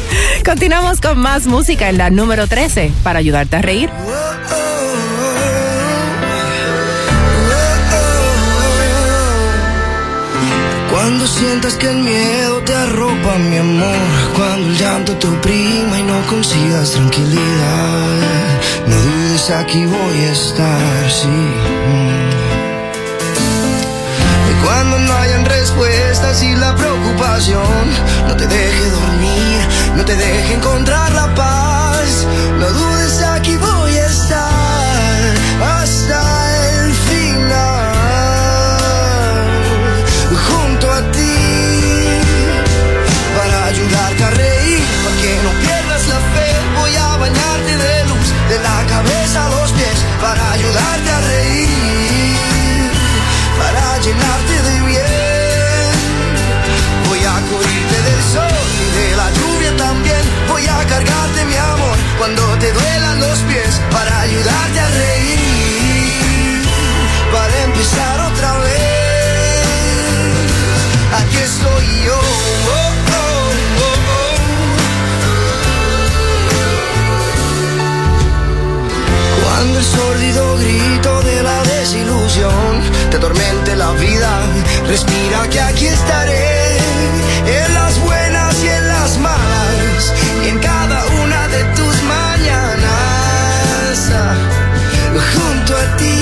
Continuamos con más música en la número 13 para ayudarte a reír. Cuando sientas que el miedo te arropa, mi amor. Cuando el llanto te oprima y no consigas tranquilidad. No dudes, aquí voy a estar, sí. Y cuando no hayan respuestas y la preocupación no te deje dormir, no te deje encontrar la paz. No dudes, bañarte de luz, de la cabeza a los pies, para ayudarte a reír, para llenarte de bien. Voy a cubrirte del sol y de la lluvia también. Voy a cargarte mi amor cuando te duelan los pies, para ayudarte a reír, para empezar otra vez. Aquí estoy yo. oh, el sórdido grito de la desilusión te atormente la vida, respira que aquí estaré. En las buenas y en las malas, y en cada una de tus mañanas. ah, Junto a ti,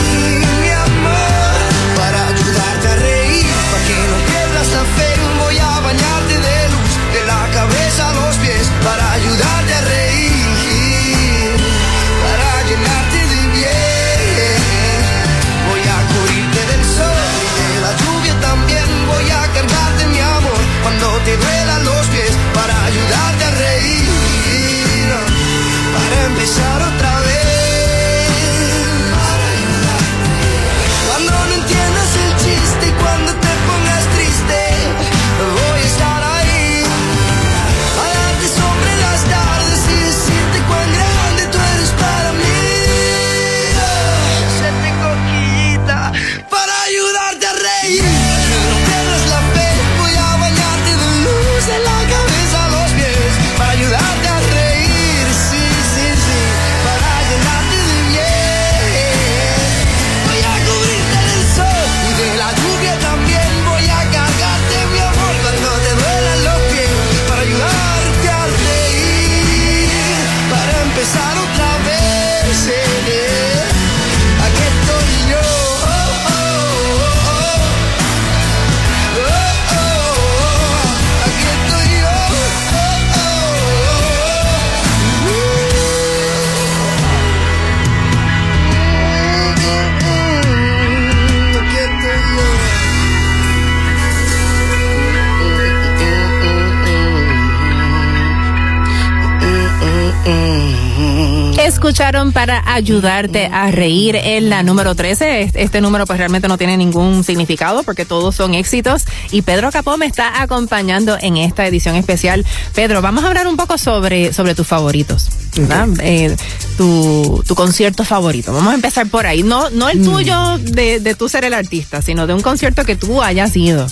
para ayudarte a reír en la número 13. Este, número pues realmente no tiene ningún significado porque todos son éxitos. Y Pedro Capó me está acompañando en esta edición especial. Pedro, vamos a hablar un poco sobre, sobre tus favoritos. ¿verdad? Eh, tu, tu concierto favorito. Vamos a empezar por ahí. No, no el tuyo de, de tú ser el artista, sino de un concierto que tú hayas ido.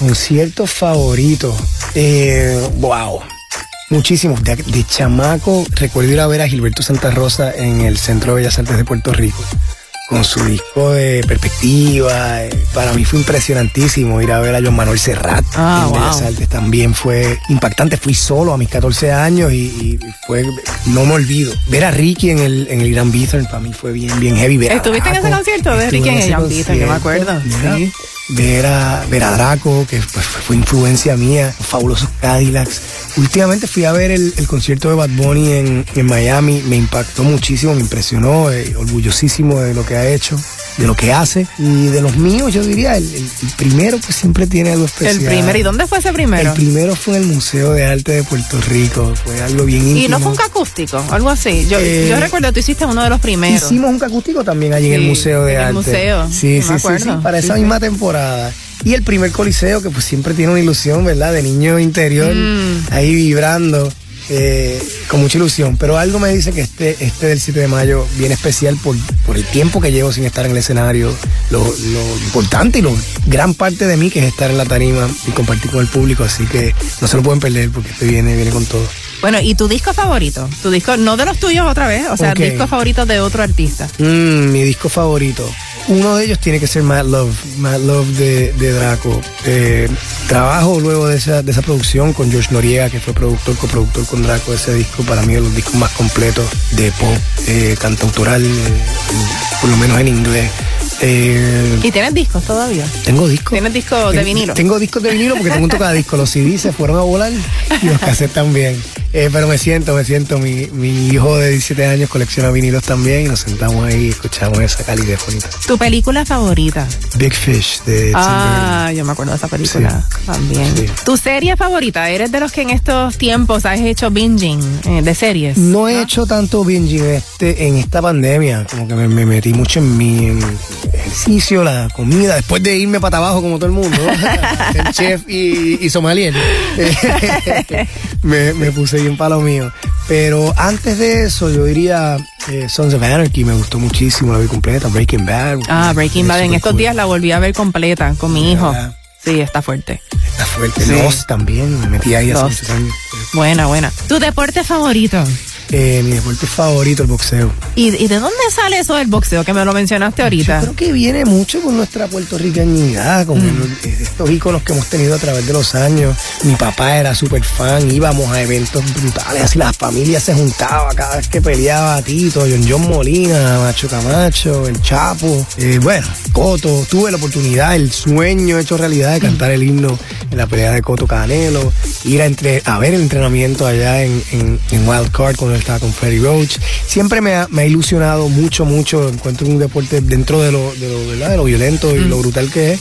Concierto favorito. Eh, wow. Muchísimos. De, de chamaco recuerdo ir a ver a Gilberto Santa Rosa en el Centro de Bellas Artes de Puerto Rico con su disco de perspectiva. Para mí fue impresionantísimo ir a ver a John Manuel Serrat Ah, en Bellas. Artes. También fue impactante. Fui solo a mis 14 años y, y fue, no me olvido. Ver a Ricky en el, en el Irán Bithorn para mí fue bien, bien heavy. Ver a ¿Estuviste en ese concierto de Ricky en el Irán Bithorn? Yo me acuerdo, sí. Ver a, ver a Draco, que pues, fue, influencia mía, los fabulosos Cadillacs. Últimamente fui a ver el, el concierto de Bad Bunny en, en Miami, me impactó muchísimo, me impresionó, eh, orgullosísimo de lo que ha hecho, de lo que hace. Y de los míos, yo diría, el, el- el primero pues siempre tiene algo especial. El primero. ¿Y dónde fue ese primero? El primero fue en el Museo de Arte de Puerto Rico, fue algo bien íntimo. Y no fue un acústico, algo así. Yo, Eh, yo recuerdo tú hiciste uno de los primeros. Hicimos un acústico también allí en el Museo de en el Arte. museo, Sí, sí sí, me sí, sí, acuerdo. para esa misma temporada. Y el primer coliseo, que pues siempre tiene una ilusión, ¿verdad? De niño interior, Mm. ahí vibrando, eh, con mucha ilusión. Pero algo me dice que este, este del 7 de mayo viene especial por, por el tiempo que llevo sin estar en el escenario, lo, lo importante y lo gran parte de mí que es estar en la tarima y compartir con el público. Así que no se lo pueden perder porque este viene, viene con todo. Bueno, ¿y tu disco favorito? Tu disco, no de los tuyos otra vez, o sea, disco favorito de otro artista. Mm, mi disco favorito. Uno de ellos tiene que ser Mad Love, Mad Love de, de Draco. Eh, trabajo luego de esa, de esa producción con George Noriega, que fue productor, coproductor con Draco de ese disco. Para mí, es los discos más completos de pop, eh, cantautoral, eh, por lo menos en inglés. Eh, ¿Y tienes discos todavía? tengo discos. ¿Tienes discos de vinilo? Tengo discos de vinilo porque tengo un tocadiscos. Los CDs se fueron a volar y los cassettes también. Eh, pero me siento, me siento. Mi, mi hijo de 17 años colecciona vinilos también y nos sentamos ahí y escuchamos esa calidez bonita. ¿Tu película favorita? Big Fish de Ah, yo me acuerdo de esa película también. Sí. ¿Tu serie favorita? ¿Eres de los que en estos tiempos has hecho binging eh, de series? No he hecho tanto binging este, en esta pandemia, como que me, me metí mucho en mi en ejercicio, la comida, después de irme para abajo como todo el mundo, el chef y, y me, me puse bien para lo mío. Pero antes de eso, yo diría eh, Sons of Anarchy, me gustó muchísimo, la vi completa, Breaking Bad. Ah, Breaking es Bad. En estos cool. días la volví a ver completa con mi hijo. ¿Verdad? Sí, está fuerte. Está fuerte. Sí. Lost también, me metí ahí hace Lost. muchos años. Buena, buena. ¿Tu deporte favorito? Eh, mi deporte favorito, el boxeo. ¿Y, y de dónde sale eso del boxeo que me lo mencionaste ahorita? Yo creo que viene mucho con nuestra puertorriqueñidad, con Mm. el- estos íconos que hemos tenido a través de los años. Mi papá era súper fan, íbamos a eventos brutales, así la familia se juntaba cada vez que peleaba Tito, John John Molina, Macho Camacho, El Chapo, eh, bueno, Coto. Tuve la oportunidad, el sueño hecho realidad de cantar el himno en la pelea de Coto Canelo, ir a, entre, a ver el entrenamiento allá en, en, en Wild Card cuando estaba con Freddie Roach. Siempre me ha, me ha ilusionado mucho, mucho. Encuentro un deporte dentro de lo, de lo, ¿verdad? de lo violento y lo brutal que es.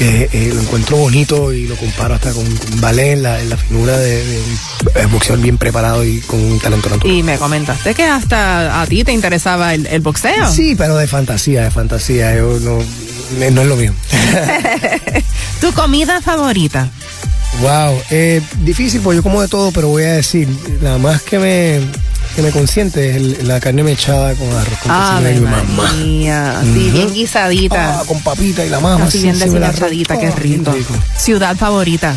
eh, eh, lo encuentro bonito y lo comparo hasta con, con ballet en la, en la figura de, de boxeador bien preparado y con un talento natural. Y me comentaste que hasta a ti te interesaba el, el boxeo. Sí, pero de fantasía, de fantasía. Yo no, no es lo mío. ¿Tu comida favorita? Wow, eh, difícil porque yo como de todo, pero voy a decir, la más que me, que me consiente es el- la carne mechada con arroz con Ave y mamá. María, así Ujú. bien guisadita. Ah, con papita y la mama. así bien deshilachadita, qué Ah, bien rico. Ciudad favorita.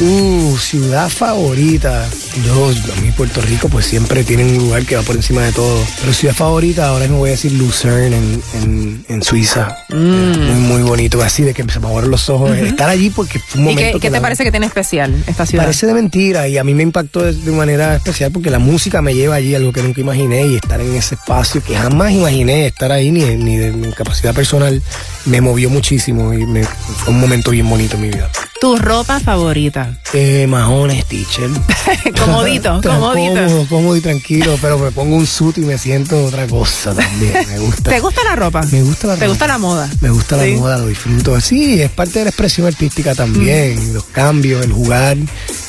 Uh, ciudad favorita. Yo, a mí Puerto Rico, pues siempre tiene un lugar que va por encima de todo. Pero ciudad favorita, ahora me voy a decir Lucerne en, en, en Suiza. Mm. Muy, muy bonito. Así de que se me abrieron los ojos. Estar allí porque fue un ¿Y momento. qué, qué que te la- parece que tiene especial esta ciudad? Parece de mentira y a mí me impactó de, de manera especial porque la música me lleva allí, algo que nunca imaginé y estar en ese espacio que jamás imaginé estar ahí ni, ni de mi capacidad personal me movió muchísimo y me, fue un momento bien bonito en mi vida. ¿Tu ropa favorita? Eh, majones, teacher. comodito, comodito. Cómodo, cómodo y tranquilo, pero me pongo un suit y me siento otra cosa también. Me gusta. ¿Te gusta la ropa? Me gusta la ¿Te ropa. gusta la moda? Me gusta Sí. la moda, lo disfruto. Sí, es parte de la expresión artística también. Mm. Los cambios, el jugar,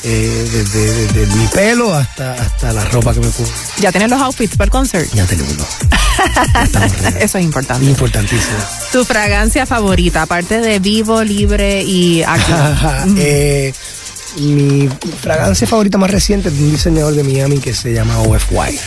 eh, desde, desde mi pelo hasta, hasta la ropa que me pongo. ¿Ya tienes los outfits para el concert? Ya tenemos ready. Eso es importante. Importantísimo. ¿Tu fragancia favorita, aparte de vivo, libre y active? Eh, mi fragancia favorita más reciente es de un diseñador de Miami que se llama OFY.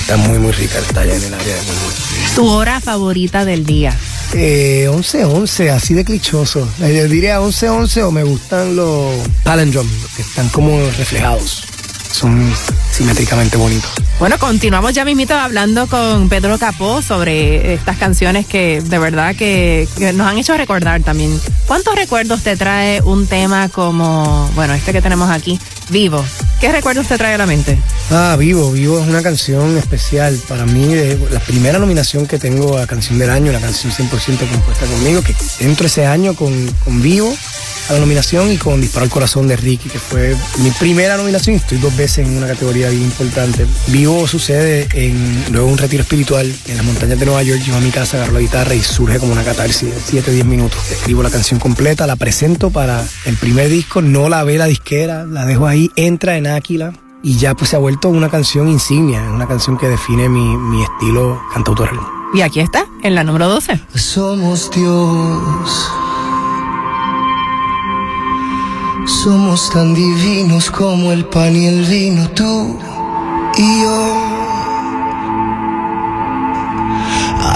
Está muy, muy rica, está allá en el área de Hollywood. ¿Tu hora favorita del día? Eh, 11-11, así de clichoso. Yo diría 11-11 o me gustan los palindromes, que están como reflejados. Son simétricamente bonitos. Bueno, continuamos ya mismito hablando con Pedro Capó sobre estas canciones que de verdad que, que, nos han hecho recordar también. ¿Cuántos recuerdos te trae un tema como, bueno, este que tenemos aquí, Vivo? ¿Qué recuerdos te trae a la mente? Ah, Vivo, Vivo es una canción especial para mí, de la primera nominación que tengo a Canción del Año, la canción 100% compuesta conmigo, que entro ese año con, con Vivo a la nominación y con Disparo al Corazón de Ricky, que fue mi primera nominación. Estoy dos veces en una categoría bien importante. Vivo sucede en luego un retiro espiritual en las montañas de Nueva York. Llego a mi casa, agarro la guitarra y surge como una catarsis de 7, 10 minutos. Escribo la canción completa, la presento para el primer disco, no la ve la disquera, la dejo ahí, entra en Áquila. Y ya pues se ha vuelto una canción insignia, una canción que define mi, mi estilo cantautoral. Y aquí está, en la número 12. Somos Dios. Somos tan divinos como el pan y el vino, tú y yo.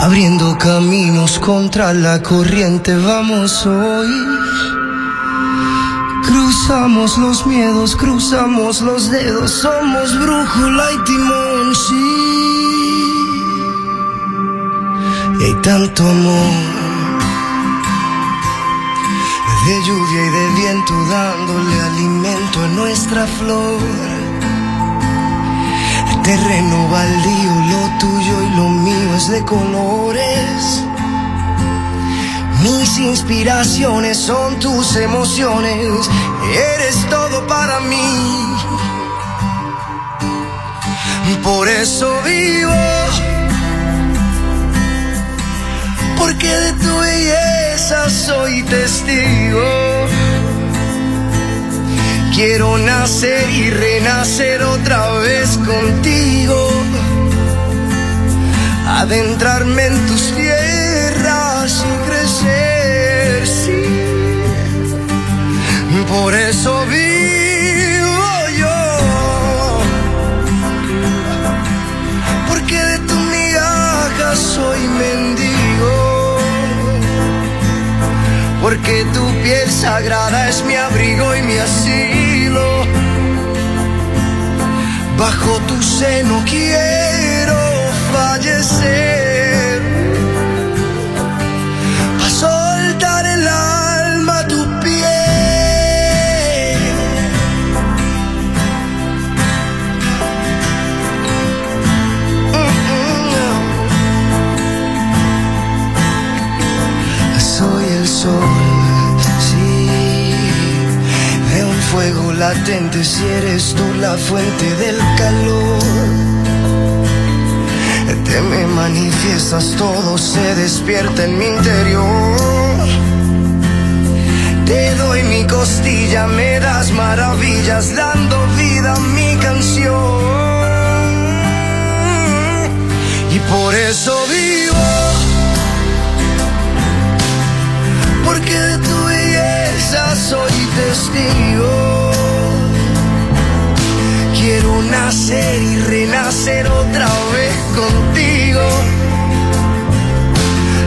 Abriendo caminos contra la corriente vamos hoy. Cruzamos los miedos, cruzamos los dedos, somos brújula y timón, sí. Y hay tanto amor de lluvia y de viento dándole alimento a nuestra flor. Terreno baldío, lo tuyo y lo mío es de colores. Mis inspiraciones son tus emociones, eres todo para mí. Por eso vivo, porque de tu belleza soy testigo. Quiero nacer y renacer otra vez contigo. Adentrarme en tus tierras y crecer. Por eso vivo yo. Porque de tu migaja soy mendigo. Porque tu piel sagrada es mi abrigo y mi asilo. Bajo tu seno quiero fallecer. Latente si eres tú la fuente del calor. Te me manifiestas, todo se despierta en mi interior. Te doy mi costilla, me das maravillas, dando vida a mi canción. Y por eso vivo, porque de tu belleza soy testigo. Nacer y renacer otra vez contigo.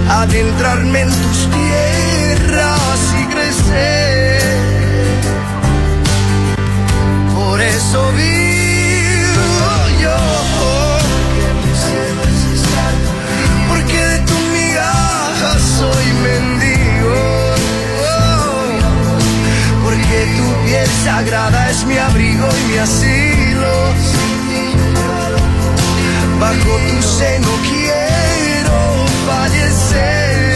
Adentrarme en tus tierras y crecer. Por eso vivo yo. Porque de tu migaja soy mendigo. Porque tu piel sagrada es mi abrigo y mi asilo. Bajo tu seno quiero fallecer.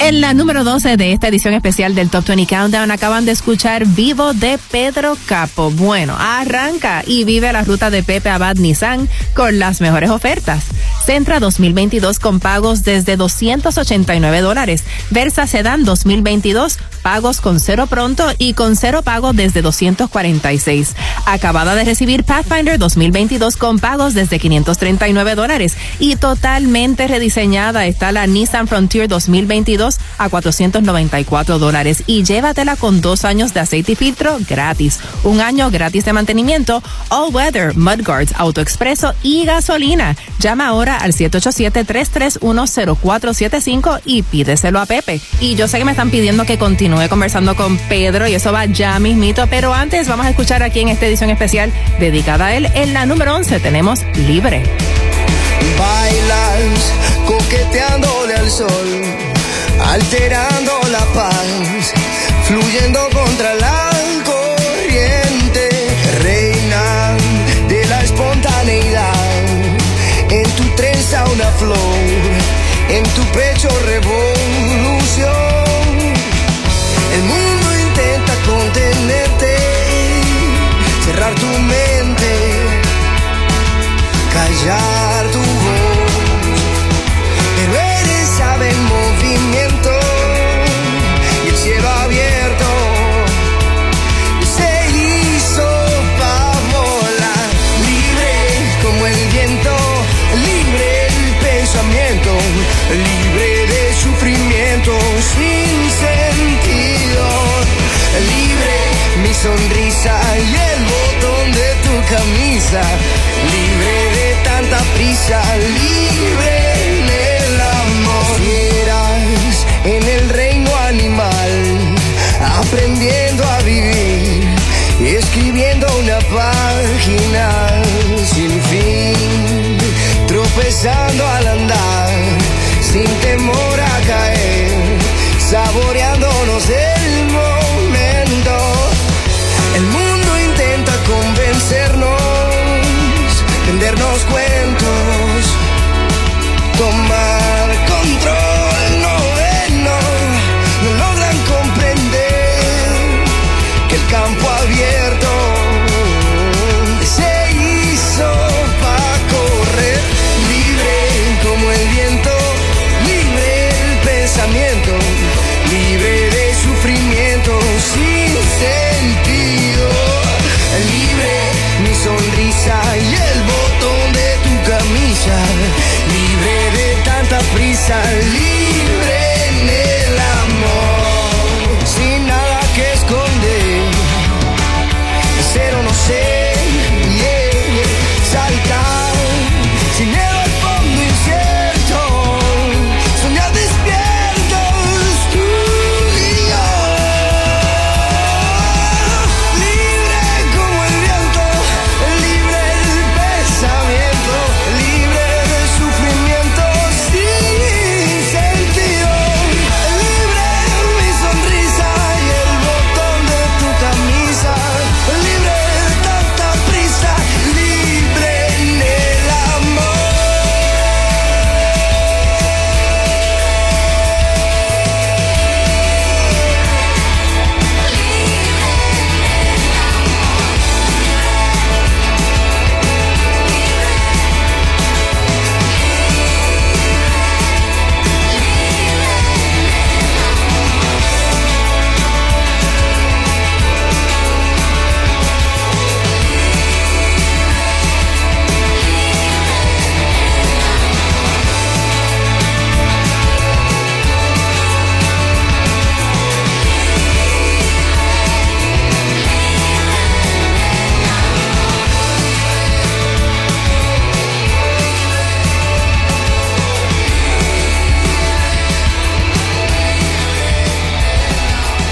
En la número 12 de esta edición especial del Top 20 Countdown acaban de escuchar Vivo de Pedro Capo. Bueno, arranca y vive la ruta de Pepe Abad Nissan con las mejores ofertas. Centra 2022 con pagos desde 289 dólares. Versa Sedan 2022 pagos con cero pronto y con cero pago desde 246. Acabada de recibir Pathfinder 2022 con pagos desde 539 dólares y totalmente rediseñada está la Nissan Frontier 2022 a 494 dólares y llévatela con dos años de aceite y filtro gratis, un año gratis de mantenimiento, all weather, mudguards, autoexpreso y gasolina. Llama ahora al 787-331-0475 y pídeselo a Pepe. Y yo sé que me están pidiendo que continúe conversando con Pedro y eso va ya mismito, pero antes vamos a escuchar aquí en esta edición especial dedicada a él, en la número 11 tenemos Libre. Bailas coqueteándole al sol, alterando la paz, fluyendo contra la corriente, reina de la espontaneidad. En tu trenza una flor, en tu pecho revolución. El mundo intenta contenerte, cerrar tu mente, callar Libre de tanta prisa, libre en el amor. Fieras en el reino animal, aprendiendo a vivir, escribiendo una página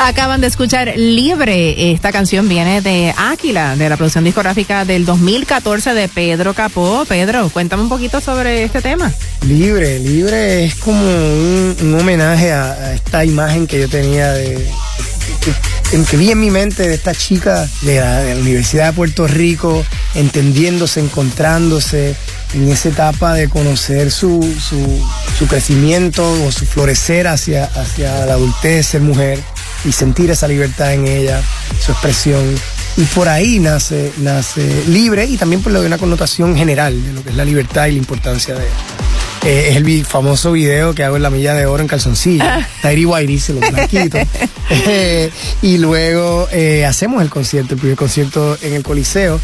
Acaban de escuchar Libre. Esta canción viene de Áquila, de la producción discográfica del 2014 de Pedro Capó. Pedro, cuéntame un poquito sobre este tema. Libre, libre es como un, homenaje a, esta imagen que yo tenía de, que, vi en mi mente de esta chica de la, de la Universidad de Puerto Rico, entendiéndose, encontrándose en esa etapa de conocer su, su, su crecimiento o su florecer hacia, hacia la adultez, ser mujer y sentir esa libertad en ella, su expresión. Y por ahí nace, nace libre y también por lo de una connotación general de lo que es la libertad y la importancia de eh, es el famoso video que hago en la milla de oro en calzoncillo. Tairi Whitey, se lo. Eh, y luego eh, hacemos el concierto, el primer concierto en el Coliseo.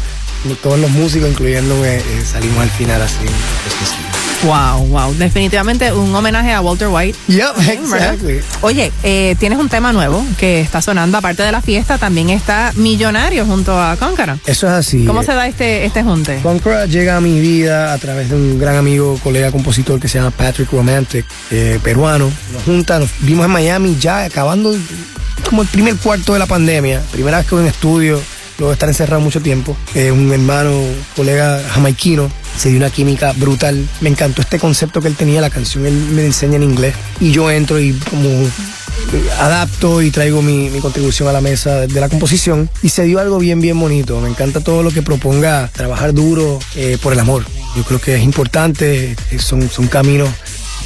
Todos los músicos, incluyéndome, eh, salimos al final así. en calzoncillo. Wow, wow. Definitivamente un homenaje a Walter White. Yep, exactly. Oye, eh, tienes un tema nuevo que está sonando. Aparte de la fiesta, también está Millonario junto a Cóncara. Eso es así. ¿Cómo se da este, este junte? Conqueror llega a mi vida a través de un gran amigo, colega compositor que se llama Patrick Romantic, eh, peruano. Nos junta, nos vimos en Miami ya acabando como el primer cuarto de la pandemia. Primera vez que voy en estudio, luego de estar encerrado mucho tiempo. Eh, un hermano, colega jamaiquino, se dio una química brutal. Me encantó este concepto que él tenía, la canción él me enseña en inglés. Y yo entro y como eh, adapto y traigo mi, mi contribución a la mesa de la composición y se dio algo bien, bien bonito. Me encanta todo lo que proponga trabajar duro eh, por el amor. Yo creo que es importante, eh, son, son caminos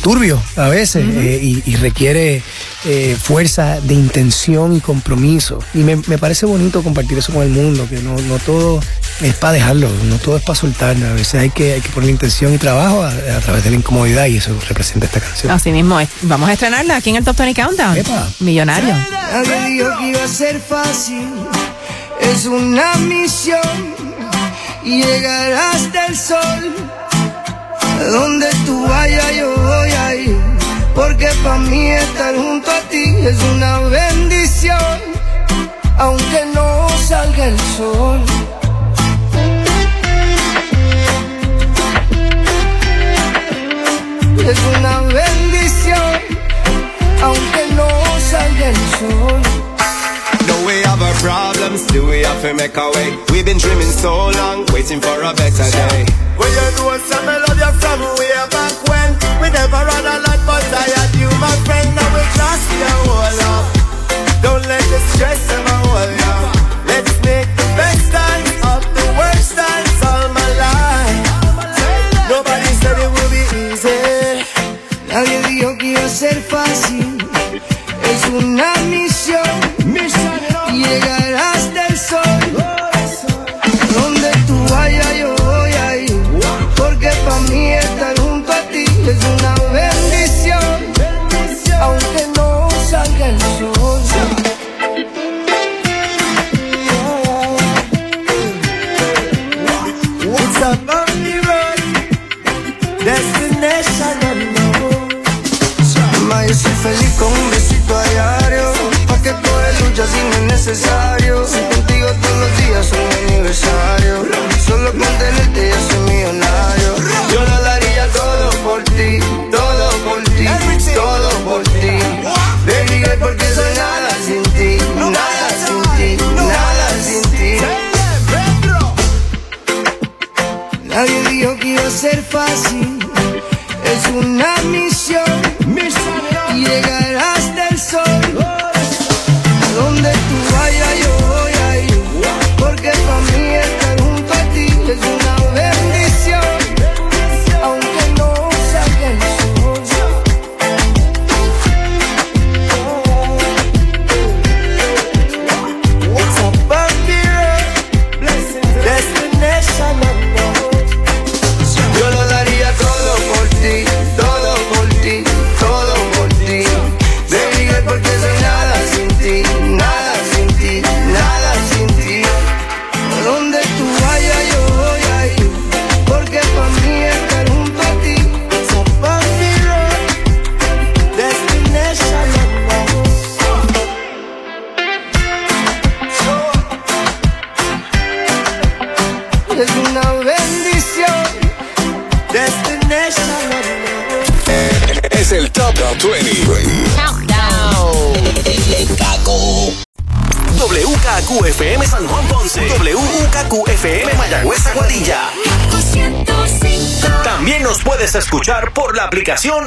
turbios a veces eh, y, y requiere eh, fuerza de intención y compromiso. Y me, me parece bonito compartir eso con el mundo, que no, no todo es para dejarlo, no todo es para soltar. A veces hay que, hay que poner intención y trabajo a, a través de la incomodidad y eso representa esta canción. Así mismo es. Vamos a estrenarla aquí en el Top 20 Countdown. Epa. Millonario. Nadie dijo que iba a ser fácil, es una misión y llegar hasta el sol. Donde tú vayas yo voy a ir, porque para mí estar junto a ti es una bendición, aunque no salga el sol. Es una bendición, aunque no salga el sol. We have our problems, still we have to make our way. We've been dreaming so long, waiting for a better day. Well, you know some I love you from way back when. We never run a lot, but I had you, my friend. Now we lost your whole love. Don't let the stress ever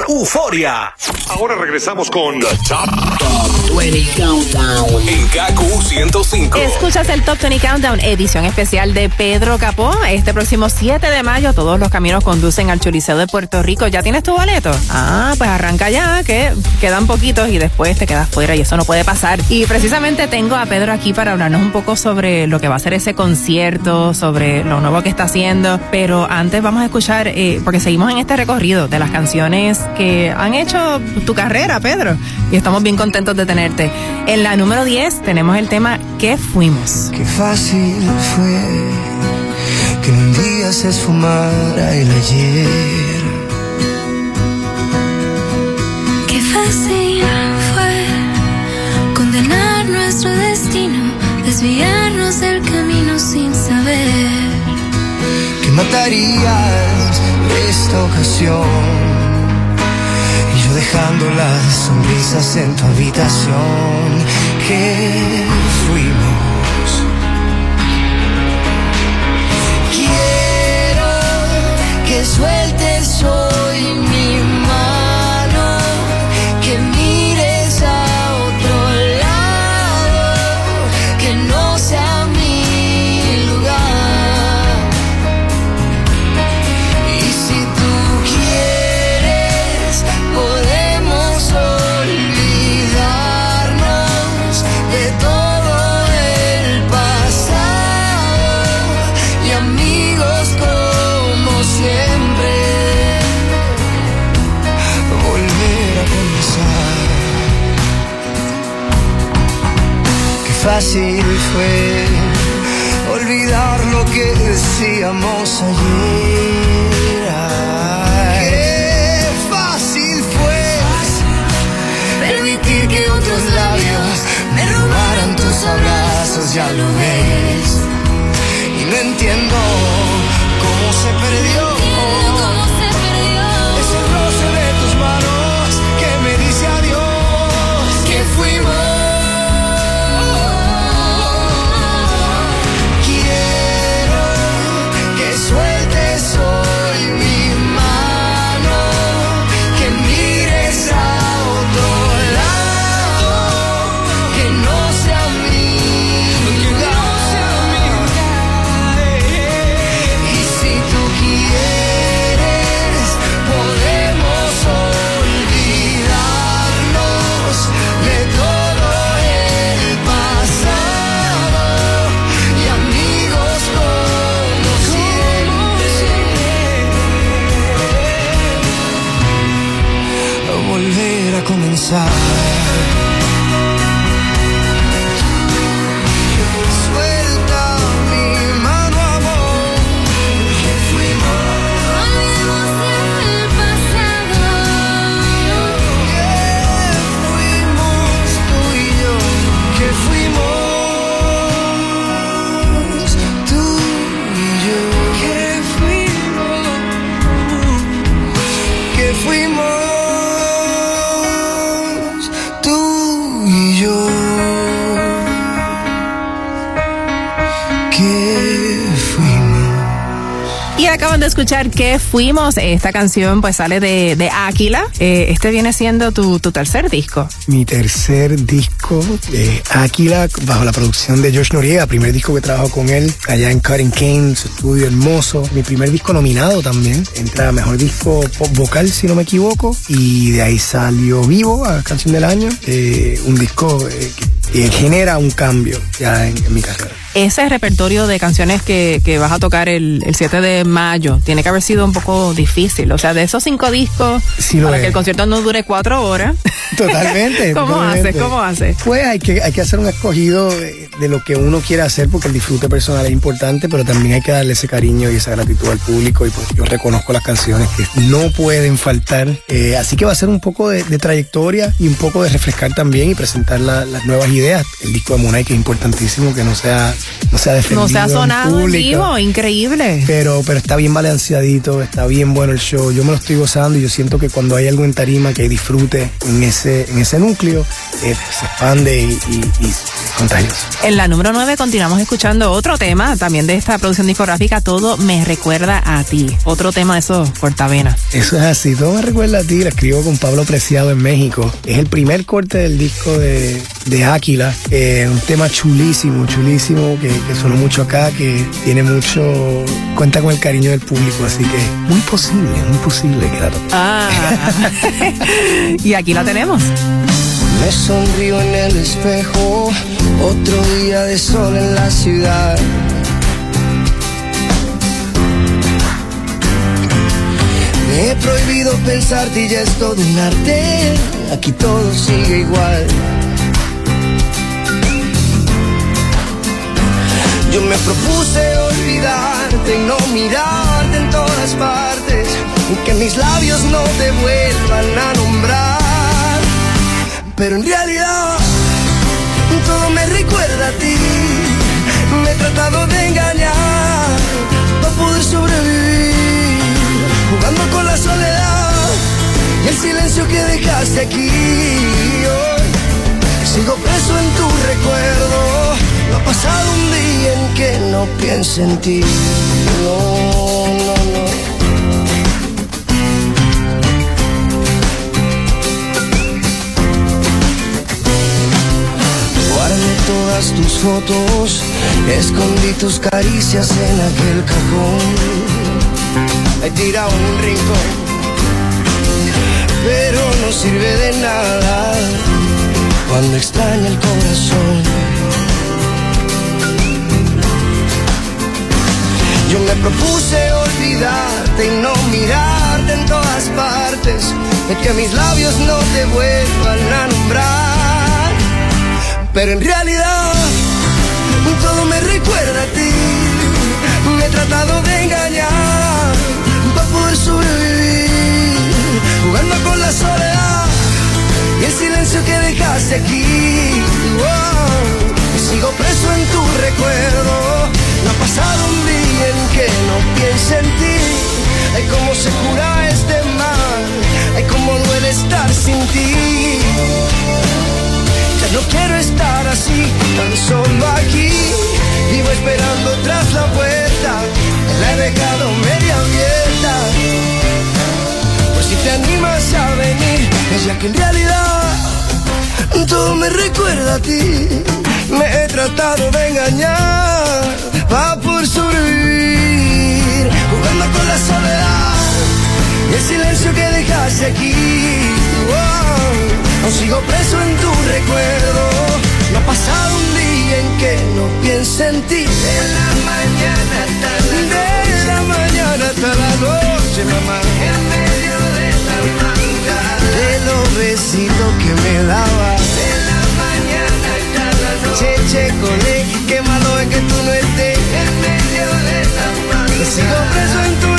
aplicación Euforia. Ahora regresamos con The Top, 20 en KQ 105. Escuchas el Top 20 Countdown, edición especial de Pedro Capó. Este próximo 7 de mayo, todos los caminos conducen al Choliseo de Puerto Rico. ¿Ya tienes tu boleto? Ah, pues arranca ya, que quedan poquitos y después te quedas fuera y eso no puede pasar. Y precisamente tengo a Pedro aquí para hablarnos un poco sobre lo que va a ser ese concierto, sobre lo nuevo que está haciendo. Pero antes vamos a escuchar, eh, porque seguimos en este recorrido de las canciones que han hecho tu carrera, Pedro. Y estamos bien contentos de tenerte. En la número 10 tenemos el tema ¿Qué fuimos? Qué fácil fue que en un día se esfumara el ayer. Qué fácil fue condenar nuestro destino, desviarnos del camino sin saber. que matarías esta ocasión. Dejando las sonrisas en tu habitación, que fuimos. Fácil fue olvidar lo que decíamos ayer. A escuchar que fuimos. Esta canción pues sale de, de. Eh, este viene siendo tu, tercer disco. Mi tercer disco de bajo la producción de George Noriega, primer disco que trabajo con él, allá en Cutting Cane, su estudio hermoso. Mi primer disco nominado también, entra mejor disco pop vocal, si no me equivoco, y de ahí salió Vivo, a canción del año, eh, un disco eh, que, que genera un cambio ya en- en mi carrera. Ese repertorio de canciones que, que vas a tocar el, el 7 de mayo tiene que haber sido un poco difícil. O sea, de esos cinco discos, Sí para es. que el concierto no dure cuatro horas. Totalmente. ¿Cómo haces? ¿Cómo haces? Pues hay que, hay que hacer un escogido de, de lo que uno quiere hacer porque el disfrute personal es importante, pero también hay que darle ese cariño y esa gratitud al público y pues yo reconozco las canciones que no pueden faltar. Eh, así que va a ser un poco de, de trayectoria y un poco de refrescar también y presentar la- las nuevas ideas. El disco de Monay que es importantísimo que no sea no se ha defendido. No se ha en sonado en público. vivo, increíble. Pero, pero está bien balanceadito, está bien bueno el show. Yo me lo estoy gozando y yo siento que cuando hay algo en tarima que disfrute en ese, en ese núcleo, eh, se expande y, y- y es contagioso. En la número 9 continuamos escuchando otro tema también de esta producción discográfica, Todo me recuerda a ti. Otro tema de esos portavenas. Eso es así, todo me recuerda a ti, la escribo con Pablo Preciado en México. Es el primer corte del disco de, de Áquila, eh, un tema chulísimo, chulísimo, que, que sonó mucho acá, que tiene mucho, cuenta con el cariño del público, así que muy posible, muy posible toque. Ah. y aquí la tenemos. Me sonrío en el espejo, otro día de sol en la ciudad. Me he prohibido pensarte y ya es todo un arte. Aquí todo sigue igual. Yo me propuse olvidarte y no mirarte en todas partes. Y que mis labios no te vuelvan a nombrar. Pero en realidad todo me recuerda a ti. Me he tratado de engañar para poder sobrevivir. Jugando con la soledad y el silencio que dejaste aquí. Hoy sigo preso en tu recuerdo. No ha pasado un día en que no piense en ti. No, no, no. Guardé todas tus fotos, escondí tus caricias en aquel cajón. He tirado un rincón, pero no sirve de nada cuando extraña el corazón. Yo me propuse olvidarte y no mirarte en todas partes, de que mis labios no te vuelvan a nombrar. Pero en realidad todo me recuerda a ti. Me he tratado de engañar para poder sobrevivir, jugando con la soledad y el silencio que dejaste aquí. Wow. Y sigo preso en tu recuerdo. No ha pasado un día en que no piense en ti. Ay, cómo se cura este mal. Ay, cómo duele estar sin ti. Ya no quiero estar así, tan solo aquí. Vivo esperando tras la puerta. La he dejado media abierta. Si te animas a venir, es ya que en realidad todo me recuerda a ti. Me he tratado de engañar para poder sobrevivir, jugando con la soledad y el silencio que dejaste aquí. Wow. Aún sigo preso en tu recuerdo. No ha pasado un día en que no piense en ti. De la mañana hasta la noche. De la mañana hasta la noche, mamá. Besitos que me daba. De la mañana hasta la noche. Che, che, cole, qué malo es que tú no estés. En medio de la madrugada. Sigo preso en tu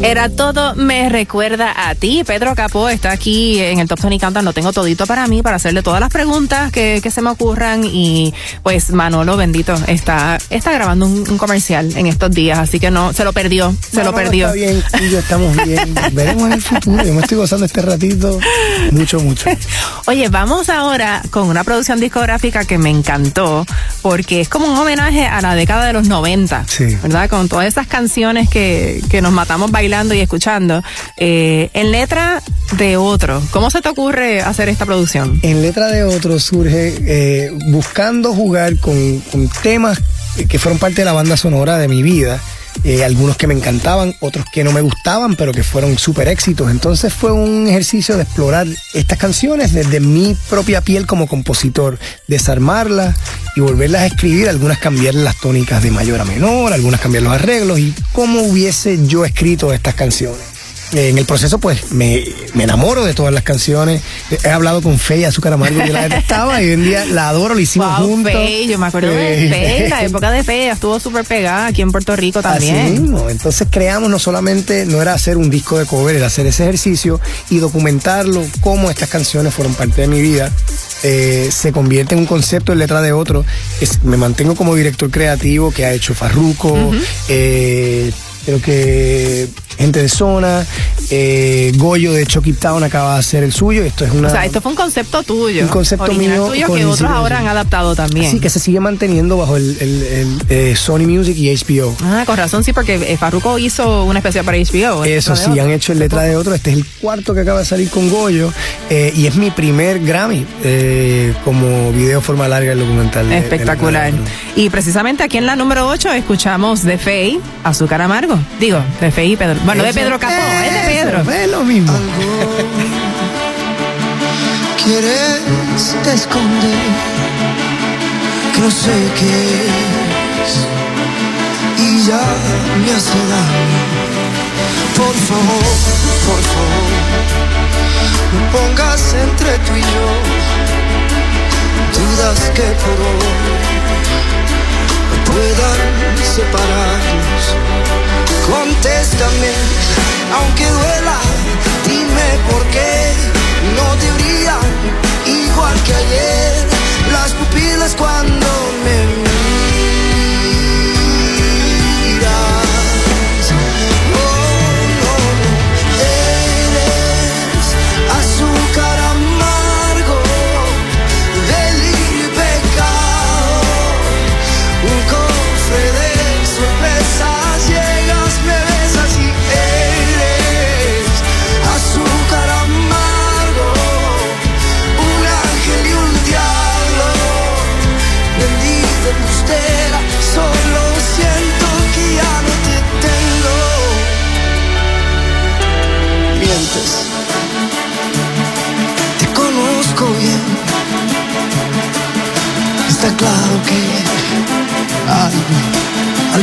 Era todo, me recuerda a ti. Pedro Capó está aquí en el Top Tony Countdown. Lo tengo todito para mí, para hacerle todas las preguntas que, que se me ocurran. Y pues Manolo, bendito, está, está grabando un, un comercial en estos días. Así que no, se lo perdió, se No, lo no, perdió. Está bien, y yo estamos bien. Veremos en el futuro. Yo me estoy gozando este ratito mucho, mucho. Oye, vamos ahora con una producción discográfica que me encantó, porque es como un homenaje a la década de los 90, Sí. ¿verdad? Con todas esas canciones que, que nos matamos bailando y escuchando, eh, en letra de otro. ¿Cómo se te ocurre hacer esta producción? En letra de otro surge eh, buscando jugar con, con temas que fueron parte de la banda sonora de mi vida. Eh, algunos que me encantaban, otros que no me gustaban, pero que fueron súper éxitos. Entonces fue un ejercicio de explorar estas canciones desde mi propia piel como compositor, desarmarlas y volverlas a escribir, algunas cambiar las tónicas de mayor a menor, algunas cambiar los arreglos y cómo hubiese yo escrito estas canciones. En el proceso, pues me, me enamoro de todas las canciones. He hablado con Fe y Azúcar Amargo, yo la detestaba y hoy en día la adoro, lo hicimos Wow, juntos. Fe, yo me acuerdo de Fe, la época de Fe estuvo súper pegada aquí en Puerto Rico Así también. mismo. Entonces creamos no solamente, no era hacer un disco de cover, era hacer ese ejercicio y documentarlo, cómo estas canciones fueron parte de mi vida. eh, se convierte en un concepto en letra de otro. Es- me mantengo como director creativo que ha hecho Farruko, eh, creo que gente de zona, eh, Goyo de Chucky Town acaba de hacer el suyo. Esto es una. O sea, esto fue un concepto tuyo. Un concepto original mío tuyo que otros ahora han adaptado también. Sí, que se sigue manteniendo bajo el, el- el, eh, Sony Music y HBO. Ah, con razón, sí, porque eh, Farruko hizo una especial para HBO. Eso sí, han hecho en letra de otro. Este es el cuarto que acaba de salir con Goyo. eh, y es mi primer Grammy como video forma larga el documental. de Espectacular. De. Y precisamente aquí en la número 8 escuchamos de Fey, Azúcar Amargo. Digo, de Fey y Pedro. Bueno, de Pedro Capó, es de Pedro. Es lo mismo. quieres esconder que no sé qué es y ya me hace daño. Por favor, por favor, no pongas entre tú y yo dudas que por hoy no puedan separarnos. Contéstame, aunque duela, dime por qué no te brillan igual que ayer las pupilas cuando me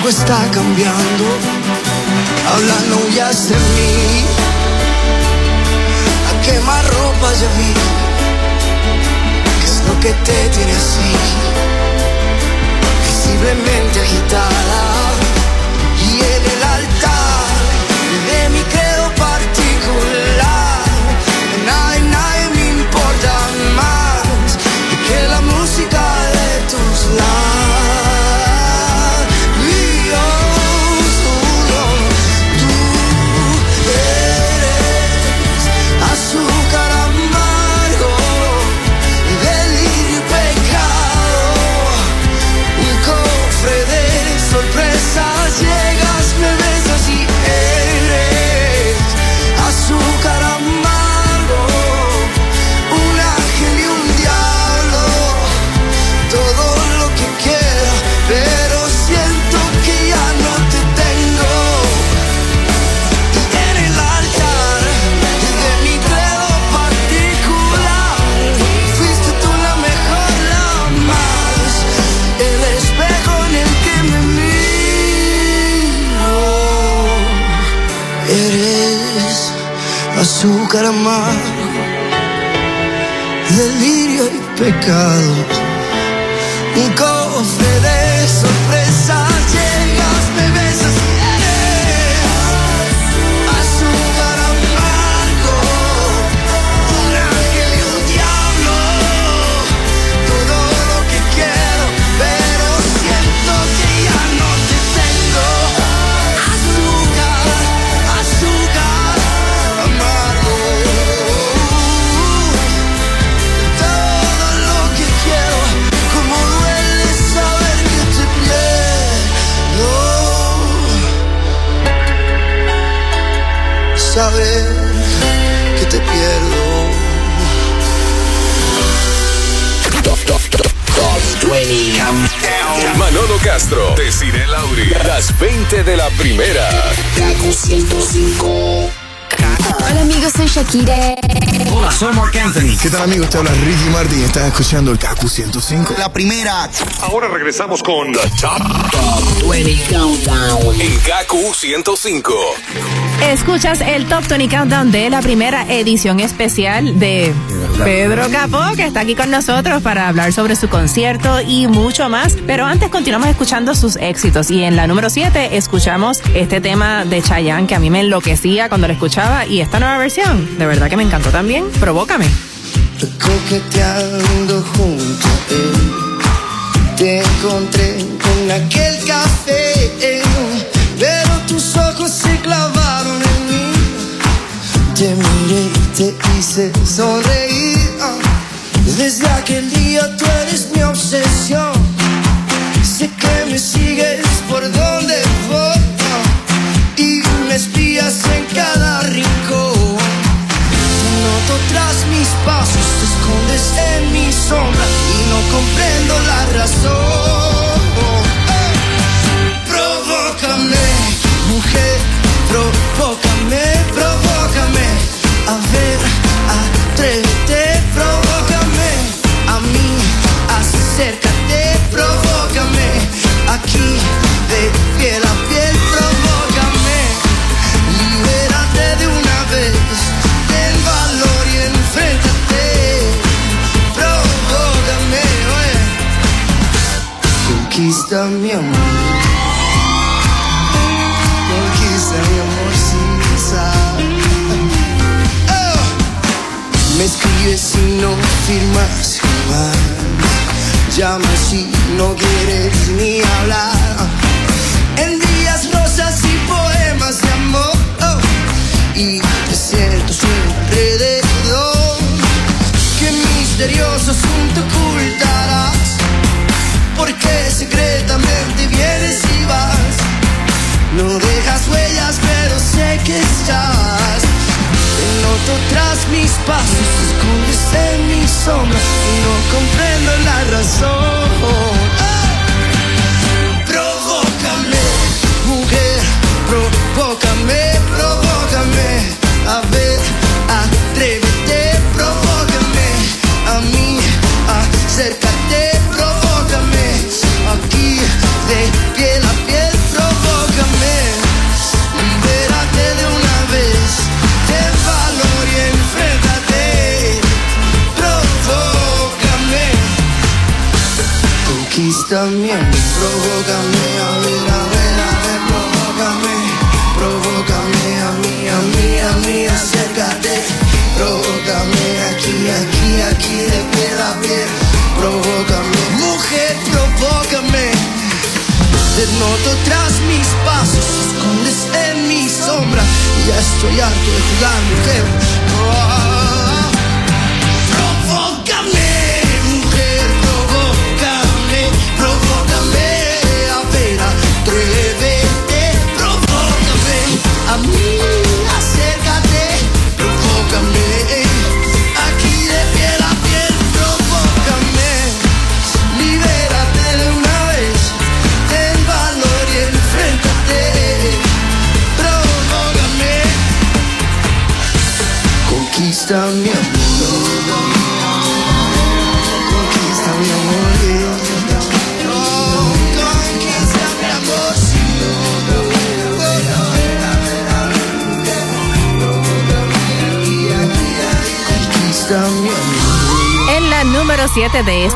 está cambiando. Habla, no huyas de mí. A quemar ropa ya vi. ¿Qué es lo que te tiene así? Visiblemente agitada. Soy Mark Anthony. ¿Qué tal amigos? Te habla Ricky Martin. Estás escuchando el KQ 105. La primera. Ahora regresamos con The Top, 20 Countdown. en KQ 105. Escuchas el Top 20 Countdown de la primera edición especial de Pedro Capó, que está aquí con nosotros para hablar sobre su concierto y mucho más. Pero antes continuamos escuchando sus éxitos. Y en la número 7 escuchamos este tema de Chayanne que a mí me enloquecía cuando lo escuchaba. Y esta nueva versión, de verdad que me encantó también. Provócame. Coqueteando junto a él, te encontré con aquel café, pero tus ojos se clavaron en mí. Te miré y te hice sonreír. Desde aquel día tú eres mi obsesión. Sé que me sigues por donde voy y me espías en cada rincón. Noto tras mis pasos, te escondes en mi sombra y no comprendo la razón. No firmas jamás. Llama si no quieres ni hablar. Envías rosas y poemas de amor. oh. Y desiertos alrededor. Qué misterioso asunto ocultarás. Porque secretamente vienes y vas. No dejas huellas, tras mis pasos, escondes en mi sombra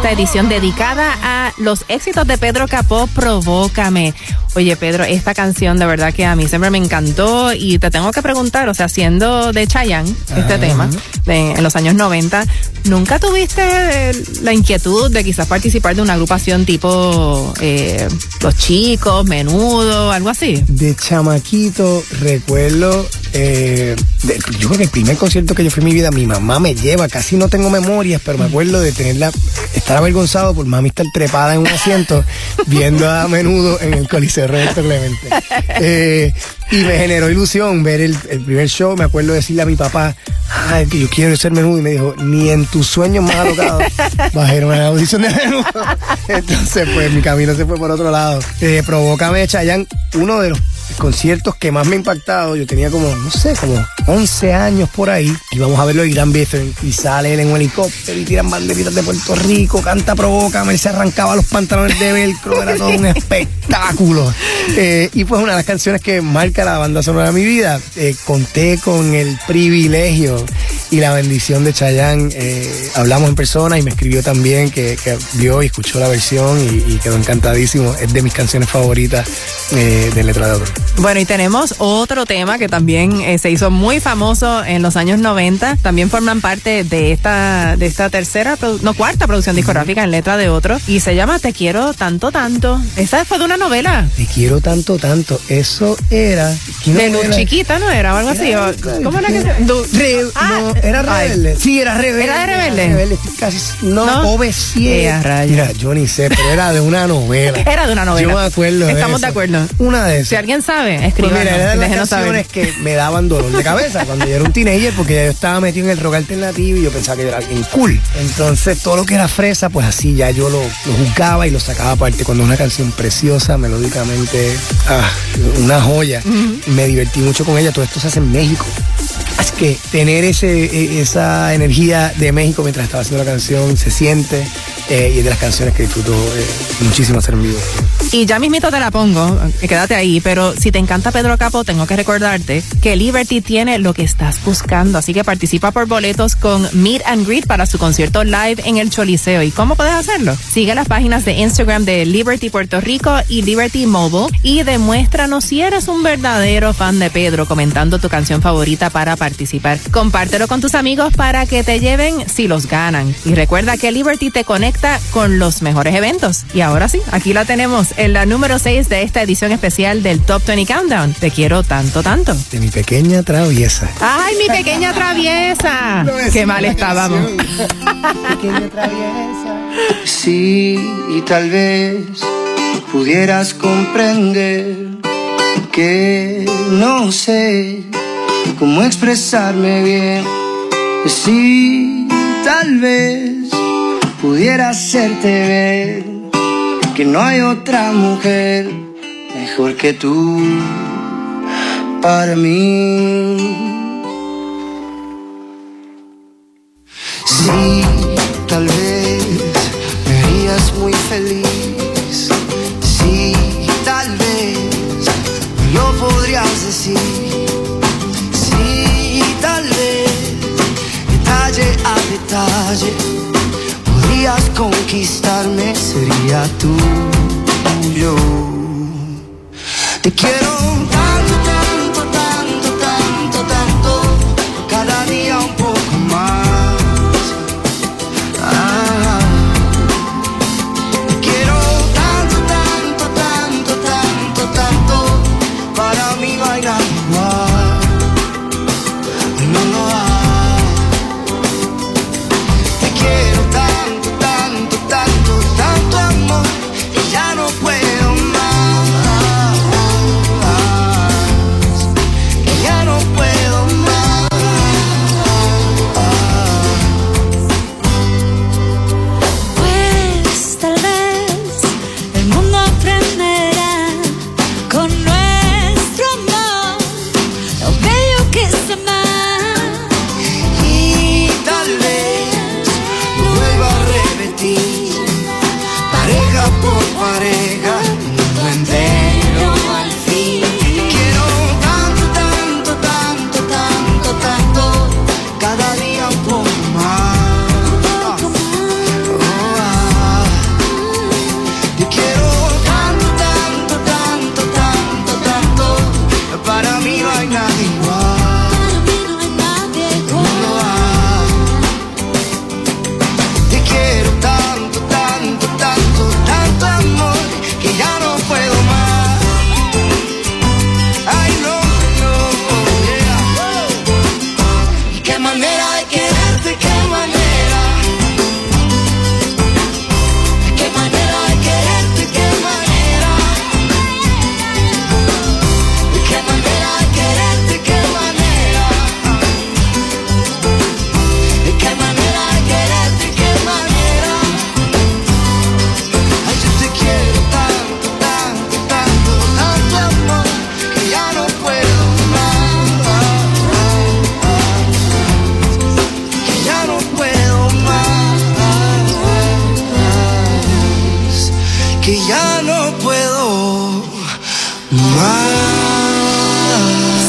esta edición dedicada a los éxitos de Pedro Capó, Provócame. Oye, Pedro, esta canción de verdad que a mí siempre me encantó y te tengo que preguntar, o sea, siendo de Chayanne, este tema, de- en los años 90, ¿nunca tuviste la inquietud de quizás participar de una agrupación tipo eh, Los Chicos, Menudo, algo así? De chamaquito, recuerdo, eh, de- yo creo que el primer concierto que yo fui en mi vida, mi mamá me lleva, casi no tengo memorias, pero me acuerdo de tenerla, estar avergonzado por mami estar trepada en un asiento, viendo a menudo en el Coliseo Roberto Clemente. Eh, y me generó ilusión ver el, el primer show, me acuerdo decirle a mi papá, ay, que yo quiero ser menudo, y me dijo, ni en tus sueños más alocados vas a ir a una audición de menudo. Entonces, pues mi camino se fue por otro lado. Eh, Provócame Chayanne, uno de los conciertos que más me ha impactado, yo tenía como, no sé, como 11 años por ahí, y vamos a verlo y Irán Bethel, y sale él en un helicóptero y tiran banderitas de Puerto Rico, canta, provoca, él se arrancaba los pantalones de velcro, era todo un espectáculo. Eh, y pues una de las canciones que marca la banda sonora de mi vida, eh, conté con el privilegio y la bendición de Chayanne, eh, hablamos en persona y me escribió también que, que vio y escuchó la versión y, y quedó encantadísimo, es de mis canciones favoritas de Letra de Oro. Bueno, y tenemos otro tema que también eh, se hizo muy famoso en los años 90. También forman parte de esta, de esta tercera, no, cuarta producción discográfica en letra de otro. Y se llama Te quiero tanto, tanto. Esa fue de una novela. Te quiero tanto, tanto. Eso era. ¿qué De Luz? Chiquita, ¿no era? O algo así. o- ¿Cómo era que se Du- Re- Ah, no, era ay. rebelde. Sí, era rebelde. ¿Era de Rebelde? Rebelde, estoy casi. No, ¿No? obesié. A rayos. Mira, yo ni sé, pero era de una novela. Era de una novela. Yo me acuerdo. de Estamos de eso. acuerdo. Una de esas. Si alguien sabe, Pues mira, de las canciones que me daban dolor de cabeza cuando yo era un teenager porque ya yo estaba metido en el rock alternativo y yo pensaba que yo era alguien cool. Entonces todo lo que era fresa, pues así ya yo lo, lo juzgaba y lo sacaba aparte. Cuando es una canción preciosa, melódicamente, ah, una joya. Me divertí mucho con ella. Todo esto se hace en México. Así que tener ese, e- esa energía de México mientras estaba haciendo la canción se siente eh, y es de las canciones que disfruto eh, muchísimo hacer en vivo. Y ya mismito te la pongo, eh, quédate ahí, pero si te encanta Pedro Capo, tengo que recordarte que Liberty tiene lo que estás buscando, así que participa por boletos con Meet and Greet para su concierto live en el Choliseo. ¿Y cómo puedes hacerlo? Sigue las páginas de Instagram de Liberty Puerto Rico y Liberty Mobile y demuéstranos si eres un verdadero fan de Pedro comentando tu canción favorita para participar. Compártelo con tus amigos para que te lleven si los ganan. Y recuerda que Liberty te conecta con los mejores eventos. Y ahora sí, aquí la tenemos en la número 6 de esta edición especial del Top 20 Countdown. Te quiero tanto, tanto. De mi pequeña traviesa. ¡Ay, mi pequeña traviesa! ¡Qué mal estábamos! pequeña traviesa. Sí, y tal vez pudieras comprender que no sé cómo expresarme bien. Sí, tal vez pudiera hacerte ver que no hay otra mujer mejor que tú para mí. Sí, tal vez me harías muy feliz. Sí, tal vez lo podrías decir. Sí, tal vez detalle a detalle conquistarme. Sería tuyo. Te quiero tanto,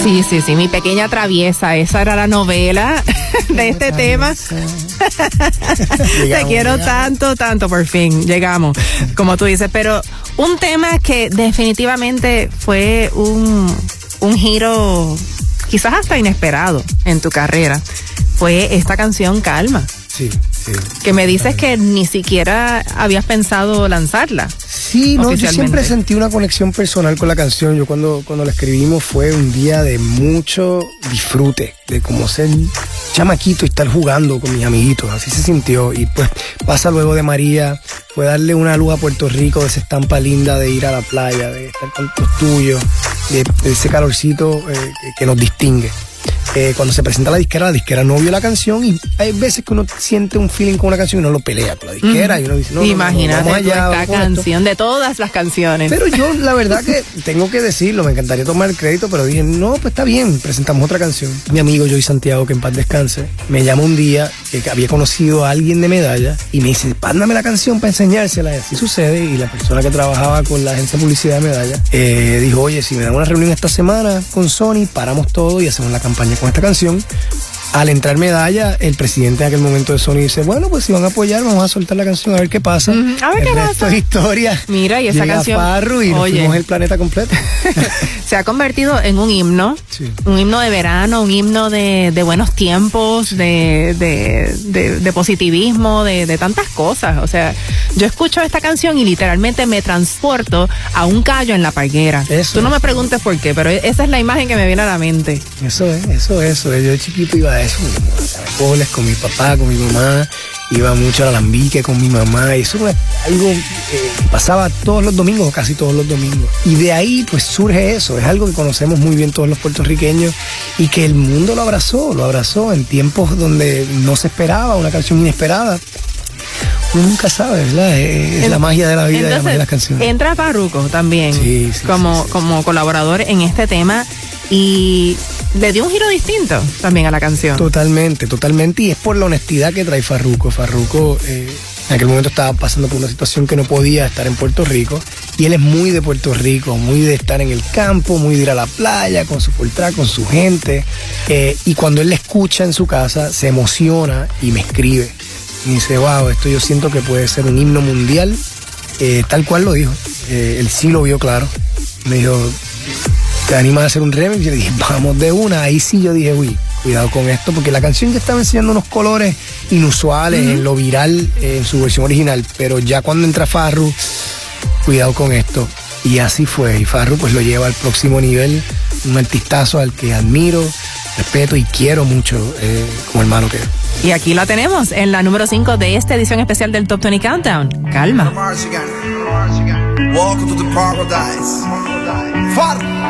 Sí, sí, sí, mi pequeña traviesa, esa era la novela de este tema. Te quiero tanto, tanto, por fin, llegamos, como tú dices, pero un tema que definitivamente fue un, un giro quizás hasta inesperado en tu carrera, fue esta canción Calma. Sí, sí. Que me dices que ni siquiera habías pensado lanzarla. Sí, no, yo siempre sentí una conexión personal con la canción. Yo cuando, cuando la escribimos fue un día de mucho disfrute, de como ser chamaquito y estar jugando con mis amiguitos. Así se sintió. Y pues pasa luego de María, fue darle una luz a Puerto Rico de esa estampa linda de ir a la playa, de estar con los tuyos, de, de ese calorcito eh, que nos distingue. Eh, cuando se presenta la disquera, la disquera no vio la canción y hay veces que uno siente un feeling con una canción y uno lo pelea con la disquera y uno dice, no, Imagínate no, no, allá, esta canción de todas las canciones. Pero yo, la verdad que tengo que decirlo, me encantaría tomar el crédito, pero dije, no, pues está bien, presentamos otra canción. Mi amigo Joey Santiago, que en paz descanse, me llama un día que había conocido a alguien de medalla y me dice, pándame la canción para enseñársela. Y así sucede. Y la persona que trabajaba con la agencia de publicidad de medalla eh, dijo, oye, si me dan una reunión esta semana con Sony, paramos todo y hacemos la campaña con esta canción. Al entrar medalla, el presidente en aquel momento de Sony dice, bueno, pues si van a apoyar, vamos a soltar la canción a ver qué pasa. A ver el qué resto pasa. es historia. Mira, y esa Llega canción. Y nos Oye. fuimos el planeta completo. se ha convertido en un himno, Sí. un himno de verano, un himno de, de buenos tiempos, de, de, de- de positivismo, de, de tantas cosas. O sea, yo escucho esta canción y literalmente me transporto a un callo en la parguera. Eso. Tú no me preguntes por qué, pero esa es la imagen que me viene a la mente. Eso es, eso es, eso es. Yo de chiquito iba a eso, a goles con mi papá, con mi mamá, iba mucho a la Alambique con mi mamá, y eso era algo eh, que pasaba todos los domingos, o casi todos los domingos. Y de ahí pues surge eso, es algo que conocemos muy bien todos los puertorriqueños y que el mundo lo abrazó, lo abrazó en tiempos donde no se esperaba, una canción inesperada. Uno nunca sabe, ¿verdad? Es, es la magia de la vida y la magia de las canciones. entra Farruko también Sí, sí, como, como colaborador en este tema y le dio un giro distinto también a la canción. Totalmente, totalmente. Y es por la honestidad que trae Farruco. Farruco eh, en aquel momento estaba pasando por una situación que no podía estar en Puerto Rico. Y él es muy de Puerto Rico, muy de estar en el campo, muy de ir a la playa con su Fortra, con su gente. Eh, y cuando él la escucha en su casa, se emociona y me escribe. Y dice, wow, esto yo siento que puede ser un himno mundial. Eh, tal cual lo dijo. Él sí lo vio claro. Me dijo, ¿te animas a hacer un remix? Yo le dije, vamos de una. Ahí sí yo dije, uy, cuidado con esto, porque la canción ya estaba enseñando unos colores inusuales en lo viral, eh, en su versión original, pero ya cuando entra Farru, cuidado con esto. Y así fue. Y Farru pues lo lleva al próximo nivel, un artistazo al que admiro, respeto y quiero mucho eh, como hermano que es. Y aquí la tenemos en la número 5 de esta edición especial del Top 20 Countdown. Calma. Welcome to the paradise. Far.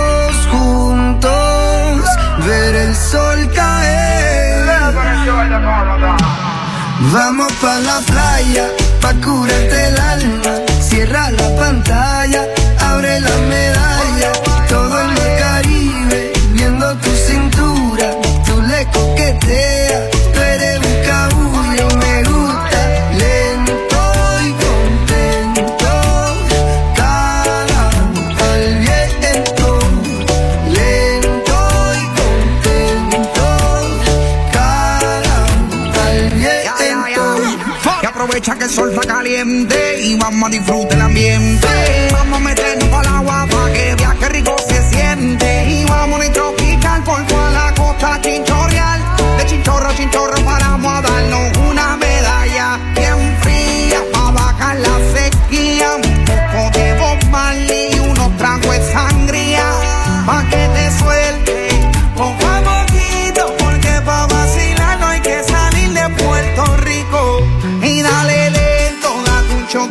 Vamos pa' la playa, pa' curarte el alma. Cierra la pantalla, abre la medalla. Todo el Caribe, viendo tu cintura. Tú le coqueteas, aprovecha que el sol está caliente y vamos a disfrutar el ambiente. Vamos a meternos para el agua para que vea que rico se siente. Y vamos a tropical por toda la costa chinchorreal. De chinchorro a chinchorro paramos a darnos una medalla bien fría para bajar la sequía.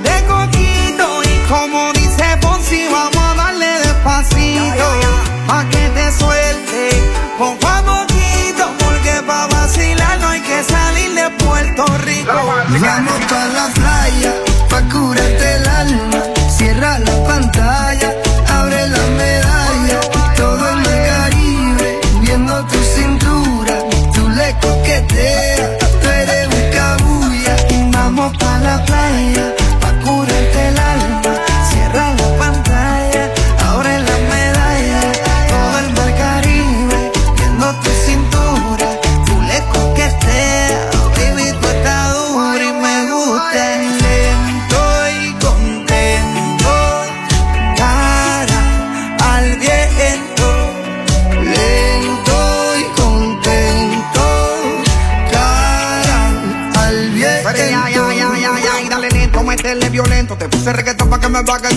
De coquito Y como dice Fonsi, vamos a darle despacito Pa' que te suelte, poco a poquito Porque pa' vacilar no hay que salir de Puerto Rico. Vamos pa' curarte el alma. Cierra la pantalla,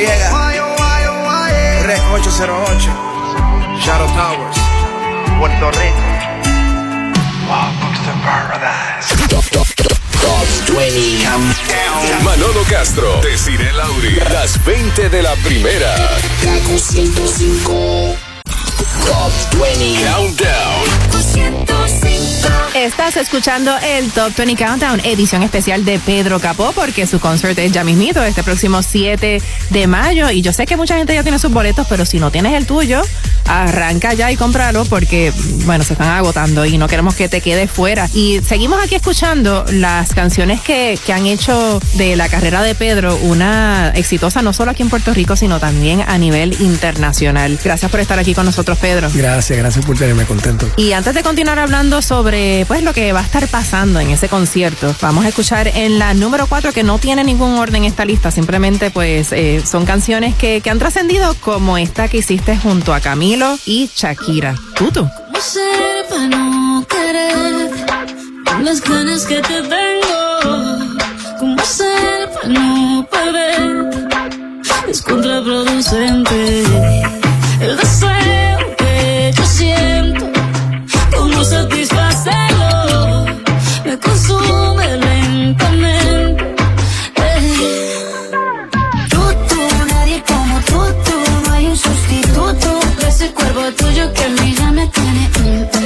Rec 808, Shadow Towers, Puerto Rico. Welcome to paradise. Top 20 Countdown. Manolo Castro, Desiree Lauri, las 20 de la primera. Kaku 105. Top 20 Countdown. 105. Estás escuchando el Top 20 Countdown, edición especial de Pedro Capó, porque su concert es ya mismito, este próximo 7 de mayo. Y yo sé que mucha gente ya tiene sus boletos, pero si no tienes el tuyo, arranca ya y cómpralo, porque, bueno, se están agotando y no queremos que te quedes fuera. Y seguimos aquí escuchando las canciones que, que han hecho de la carrera de Pedro una exitosa, no solo aquí en Puerto Rico, sino también a nivel internacional. Gracias por estar aquí con nosotros, Pedro. Gracias, gracias por tenerme contento. Y antes de continuar hablando sobre pues lo que va a estar pasando en ese concierto, vamos a escuchar en la número 4 que no tiene ningún orden esta lista, simplemente pues eh, son canciones que, que han trascendido como esta que hiciste junto a Camilo y Shakira. Tutu. Las ganas que te tengo. Es contraproducente. El deseo tuyo que a mí ya me tiene. mm,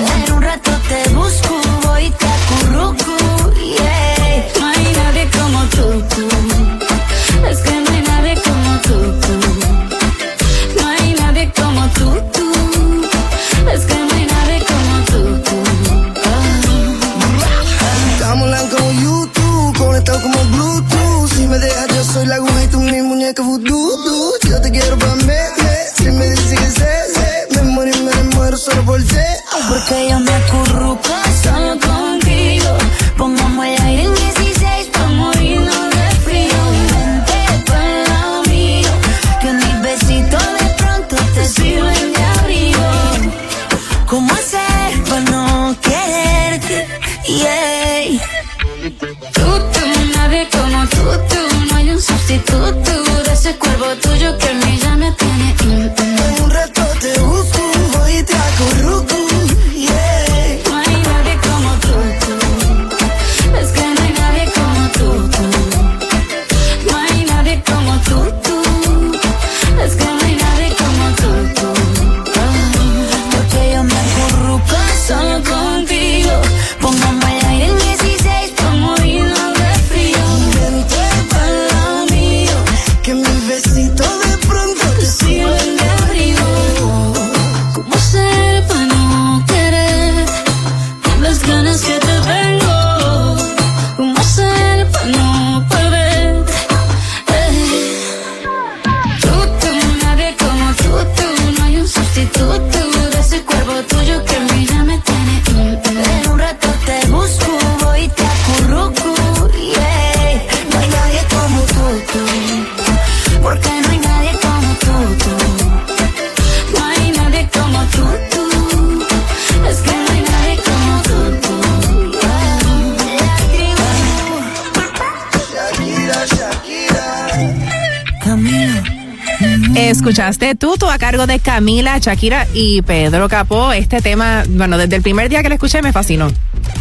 Escuchaste Tutu a cargo de Camila, Shakira y Pedro Capó. Este tema, bueno, desde el primer día que lo escuché me fascinó.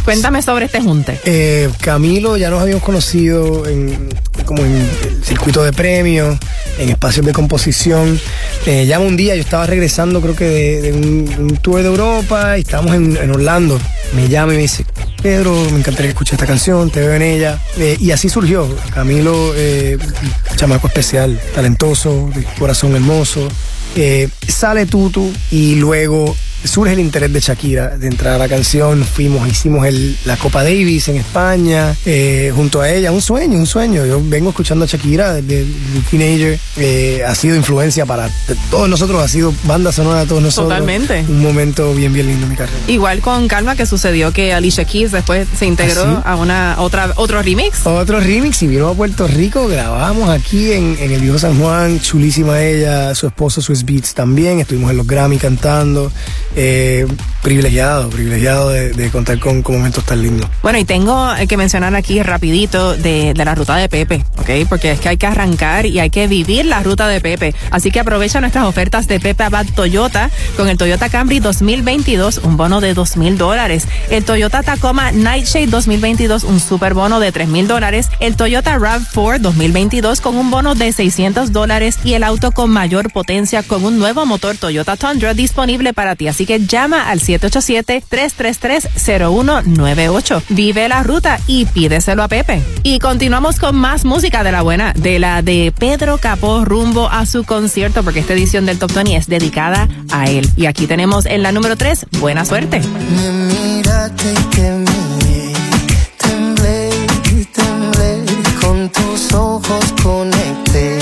Cuéntame sobre este junte. Eh, Camilo, ya nos habíamos conocido en, como en el circuito de premios, en espacios de composición. Eh, un día, yo estaba regresando, creo que de, de un, un tour de Europa y estábamos en, en Orlando. Me llama y me dice, Pedro, me encantaría que escuches esta canción, te veo en ella. Eh, y así surgió. Camilo, eh, chamaco especial, talentoso, de corazón hermoso. Eh, sale Tutu y luego surge el interés de Shakira de entrar a la canción. Fuimos, hicimos el, la Copa Davis en España eh, junto a ella. Un sueño, un sueño. Yo vengo escuchando a Shakira desde el teenager. Eh, ha sido influencia para todos nosotros, ha sido banda sonora de todos nosotros. Totalmente. Un momento bien, bien lindo en mi carrera. Igual con Calma que sucedió que Alicia Keys después se integró ¿Ah, sí? a una otra otro remix. Otro remix y vino a Puerto Rico, grabamos aquí en, en el viejo San Juan, chulísima ella, su esposo Swiss Beats también, estuvimos en los Grammy cantando, eh, privilegiado, privilegiado de, contar con, momentos tan lindos. Bueno, y tengo eh, que mencionar aquí rapidito de, de la ruta de Pepe, ¿ok? Porque es que hay que arrancar y hay que vivir la ruta de Pepe. Así que aprovecha nuestras ofertas de Pepe Abad Toyota con el Toyota Camry 2022, un bono de dos mil dólares. El Toyota Tacoma Nightshade 2022, un super bono de tres mil dólares. El Toyota RAV4 2022 con un bono de 600 dólares y el auto con mayor potencia con un nuevo motor Toyota Tundra disponible para ti. Así que llama al 787-333-0198. Vive la ruta y pídeselo a Pepe. Y continuamos con más música de la buena, de la de Pedro Capó rumbo a su concierto, porque esta edición del Top 20 es dedicada a él. Y aquí tenemos en la número 3, buena suerte. Temblé temblé, con tus ojos conecté,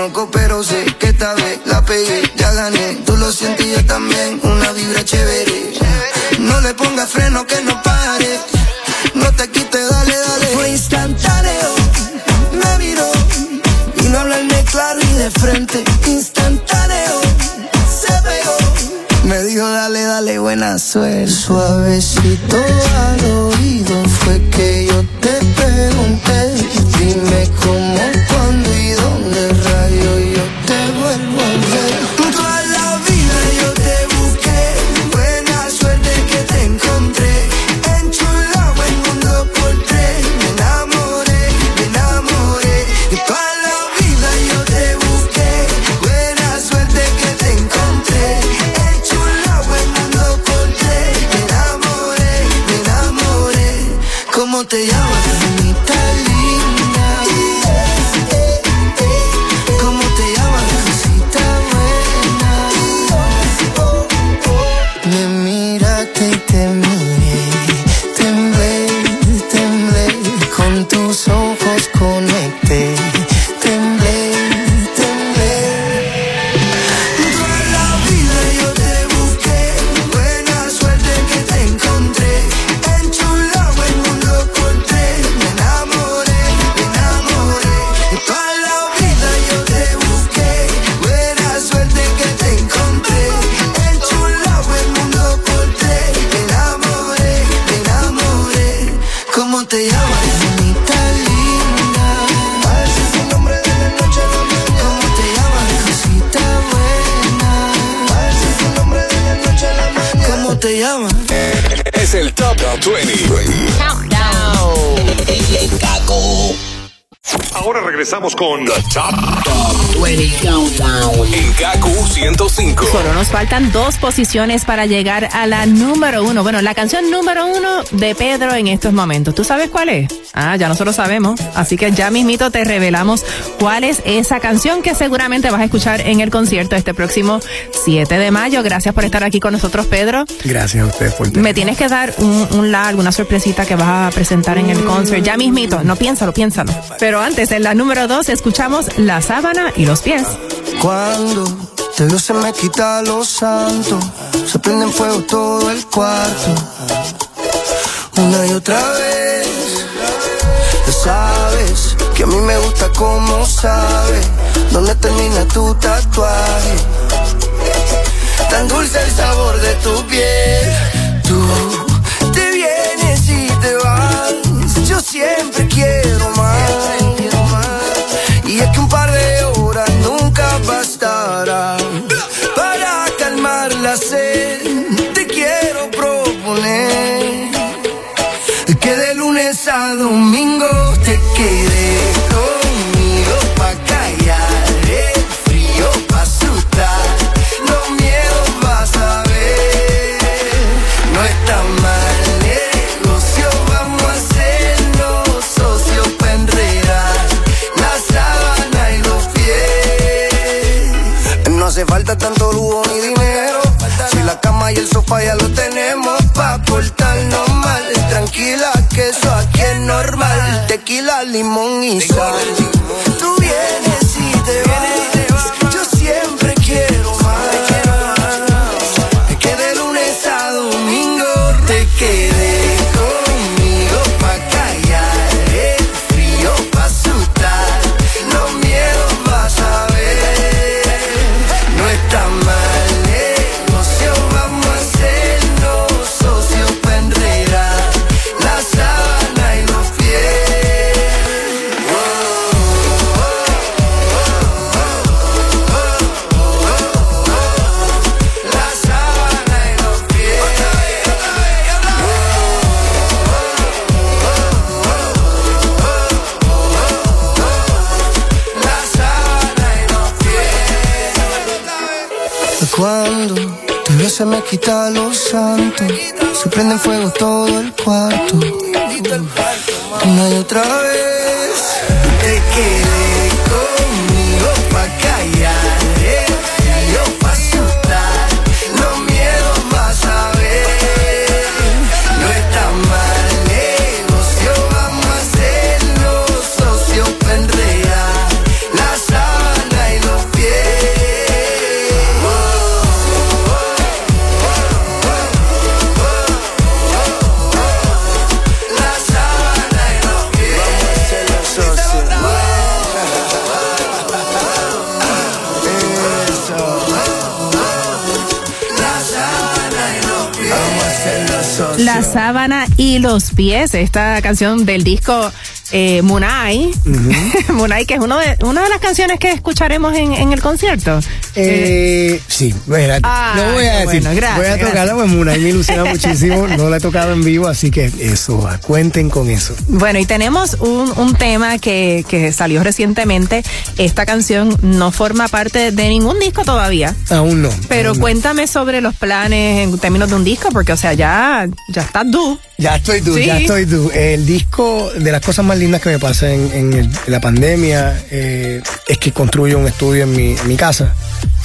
conozco, pero sé que esta vez la pegué, ya gané. Tú lo sientes y yo también, una vibra chévere. No le pongas freno que no pare. No te quites, dale, dale. Fue instantáneo, me miró. Vino a hablarme claro y de frente. Instantáneo, se pegó. Me dijo, dale, dale, buena suerte. Suavecito al oído fue que yo te pregunté. Dime cómo, te llamas? Mamita linda. Ese es el nombre de la noche a la mañana. ¿Cómo te llamas? Cosita buena. Ese es el nombre de la noche a la mañana. ¿Cómo te llamas? Es el Top 20. Ahora regresamos con The Top, Top 20 Countdown en KQ 105. Solo nos faltan dos posiciones para llegar a la número uno. Bueno, la canción número uno de Pedro en estos momentos. ¿Tú sabes cuál es? Ah, ya nosotros sabemos. Así que ya mismito te revelamos cuál es esa canción que seguramente vas a escuchar en el concierto este próximo 7 de mayo. Gracias por estar aquí con nosotros, Pedro. Gracias a ustedes por Me tienes que dar un, un lag, una sorpresita que vas a presentar en el concert. Ya mismito. No piénsalo, piénsalo. Pero antes, en la número dos, escuchamos La Sábana y los Pies. Cuando te veo se me quita lo santo, se prende en fuego todo el cuarto. Una y otra vez, ya sabes que a mí me gusta como sabes dónde termina tu tatuaje. Tan dulce el sabor de tu piel, tú te vienes y te vas. Yo siempre quiero más. Sofá ya lo tenemos pa' portarnos mal. Tranquila que eso aquí es normal. Tequila, limón y sal. Tú quita lo santo, se prende en fuego todo el cuarto. Una y otra vez. Te quedé y los pies, esta canción del disco eh, Munay. Munay, que es uno de, una de las canciones que escucharemos en, en el concierto. Eh, sí, bueno, Ah, lo voy a decir. bueno, gracias, voy a tocarla, pues Muna, me ilusiona muchísimo. No la he tocado en vivo, así que eso, cuenten con eso. Bueno, y tenemos un, un tema que, que salió recientemente. Esta canción no forma parte de ningún disco todavía. Aún no. Pero aún no. cuéntame sobre los planes en términos de un disco, porque, o sea, ya, ya está due. Ya estoy tú, Sí. ya estoy tú. El disco, de las cosas más lindas que me pasa en, la pandemia, eh, es que construyo un estudio en mi, en mi casa.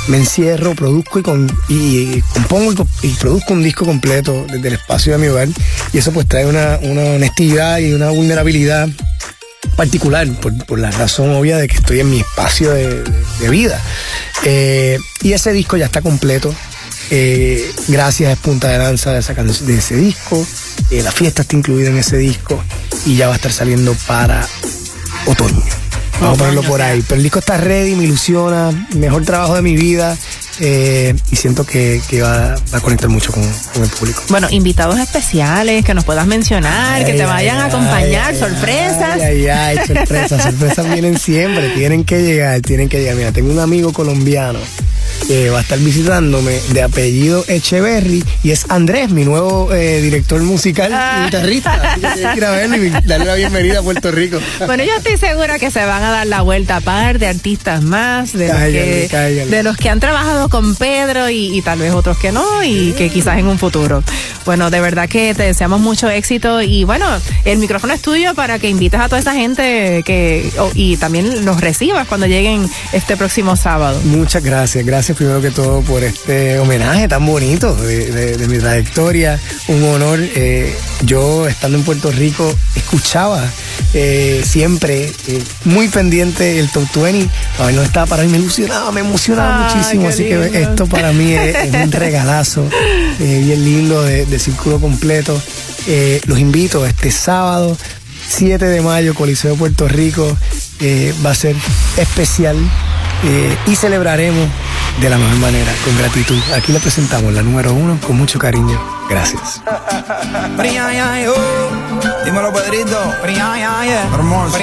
Me encierro, produzco y, con, y, compongo y, co- y produzco un disco completo desde el espacio de mi hogar. Y eso pues trae una, honestidad y una vulnerabilidad particular, por, por la razón obvia de que estoy en mi espacio de, de vida. Eh, y ese disco ya está completo. Eh, gracias es punta de lanza de, esa de ese disco. Eh, la fiesta está incluida en ese disco y ya va a estar saliendo para otoño. Vamos a ponerlo por ahí. Pero el disco está ready, me ilusiona, mejor trabajo de mi vida eh, y siento que, que va, va a conectar mucho con, con el público. Bueno, invitados especiales que nos puedas mencionar, que te ay, vayan a acompañar, ay, sorpresas. Ay, ay, ay, sorpresas, sorpresas vienen siempre, tienen que llegar, tienen que llegar. Mira, tengo un amigo colombiano va a estar visitándome de apellido Echeverry y es Andrés, mi nuevo eh, director musical y guitarrista. Así que tienes que ir a verlo y darle la bienvenida a Puerto Rico. Bueno, yo estoy segura que se van a dar la vuelta a par de artistas más, de, los, que, cállale. de los que han trabajado con Pedro y, y tal vez otros que no y que quizás en un futuro. Bueno, de verdad que te deseamos mucho éxito y bueno, el micrófono es tuyo para que invites a toda esa gente que o- y también los recibas cuando lleguen este próximo sábado. Muchas gracias, gracias primero que todo por este homenaje tan bonito de, de- de mi trayectoria, un honor. eh, yo estando en Puerto Rico escuchaba eh, siempre eh, muy pendiente el Top 20, a ver, no estaba para mí, me ilusionaba, me emocionaba muchísimo, así que esto para mí es, es un regalazo bien lindo de, de círculo completo. Los invito este sábado 7 de mayo, Coliseo de Puerto Rico. va a ser especial eh, y celebraremos de la mejor manera, con gratitud. Aquí le presentamos la número uno con mucho cariño. Gracias. Oh. Dímelo, Pedrito. Hermoso.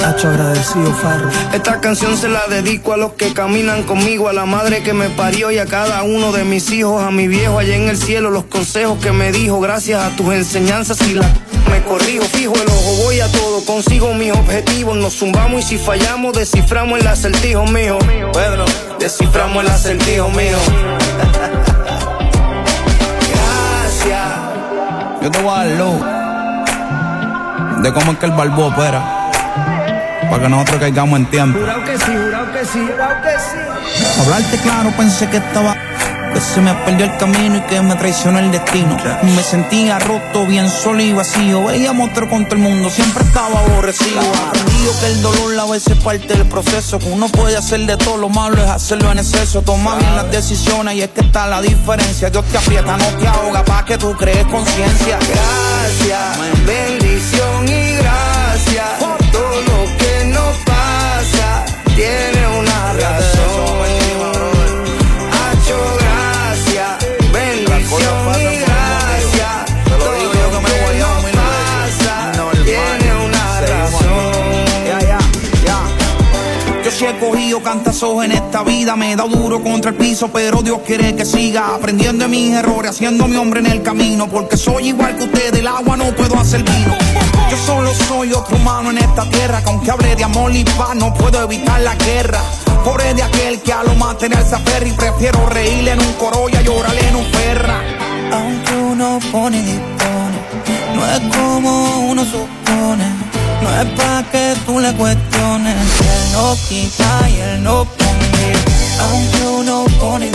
Nacho agradecido, Farro. Esta canción se la dedico a los que caminan conmigo, a la madre que me parió y a cada uno de mis hijos, a mi viejo allá en el cielo, los consejos que me dijo, gracias a tus enseñanzas y la me corrijo, fijo el ojo, voy a todo, consigo mis objetivos, nos zumbamos y si fallamos, desciframos el acertijo mío. Pedro, desciframos el acertijo mío. Yo te voy a dar luz de cómo es que el balbo opera. Para que nosotros caigamos en tiempo. Jurado que sí, jurado que sí, jurado que sí. Hablarte claro, pensé que estaba. Que se me perdió el camino y que me traicionó el destino. Me sentía roto, bien solo y vacío. Veía monstruo contra el mundo, siempre estaba aborrecido. Aprendido que el dolor a veces es parte del proceso. Que uno puede hacer de todo, lo malo es hacerlo en exceso. Toma bien las decisiones y es que está la diferencia. Dios te aprieta, no te ahoga, para que tú crees conciencia. Gracias, bendición y gracias. Todo lo que nos pasa he cogido cantazos en esta vida, me he dado duro contra el piso, pero Dios quiere que siga aprendiendo de mis errores, haciendo mi hombre en el camino, porque soy igual que usted, del agua no puedo hacer vino. Yo solo soy otro humano en esta tierra, que aunque hable de amor y paz, no puedo evitar la guerra. Pobre de aquel que a lo material se aferra y prefiero reírle en un coro y llorarle en un perra. Aunque uno pone y dispone, no es como uno supone. No es pa' que tú le cuestiones. Él no quita y él no pone. Aunque uno pone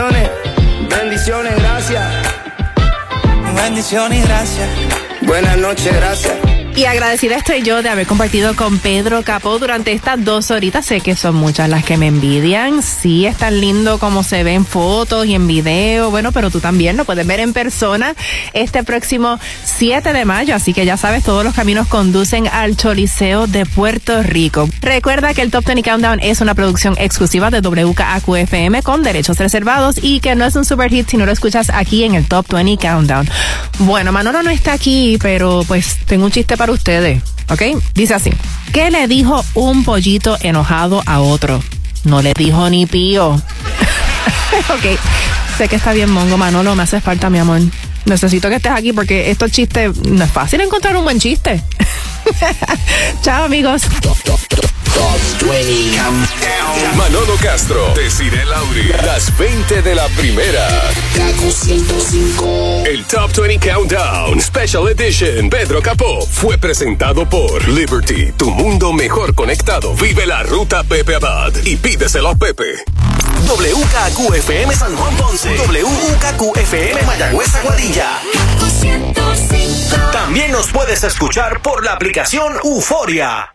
Bendiciones, bendiciones, gracias. Bendiciones y gracias. Buenas noches, gracias. Y agradecida estoy yo de haber compartido con Pedro Capó durante estas dos horitas. Sé que son muchas las que me envidian. Sí, es tan lindo como se ve en fotos y en video. Bueno, pero tú también lo puedes ver en persona este próximo 7 de mayo. Así que ya sabes, todos los caminos conducen al Choliseo de Puerto Rico. Recuerda que el Top 20 Countdown es una producción exclusiva de WKAQFM con derechos reservados y que no es un super hit si no lo escuchas aquí en el Top 20 Countdown. Bueno, Manolo no está aquí, pero pues tengo un chiste para ustedes, ¿ok? Dice así, ¿qué le dijo un pollito enojado a otro? No le dijo ni pío. ok, sé que está bien mongo, Manolo, me hace falta mi amor. Necesito que estés aquí porque estos chistes, no es fácil encontrar un buen chiste. Chao amigos. Manolo Castro, Desiree Lauri, las 20 de la primera. El Top 20 Countdown, Special Edition, Pedro Capó, fue presentado por Liberty, tu mundo mejor conectado. Vive la ruta Pepe Abad y pídeselo a Pepe. WKQFM San Juan Ponce. WKQFM Mayagüez Aguadilla. También nos puedes escuchar por la aplicación Euforia.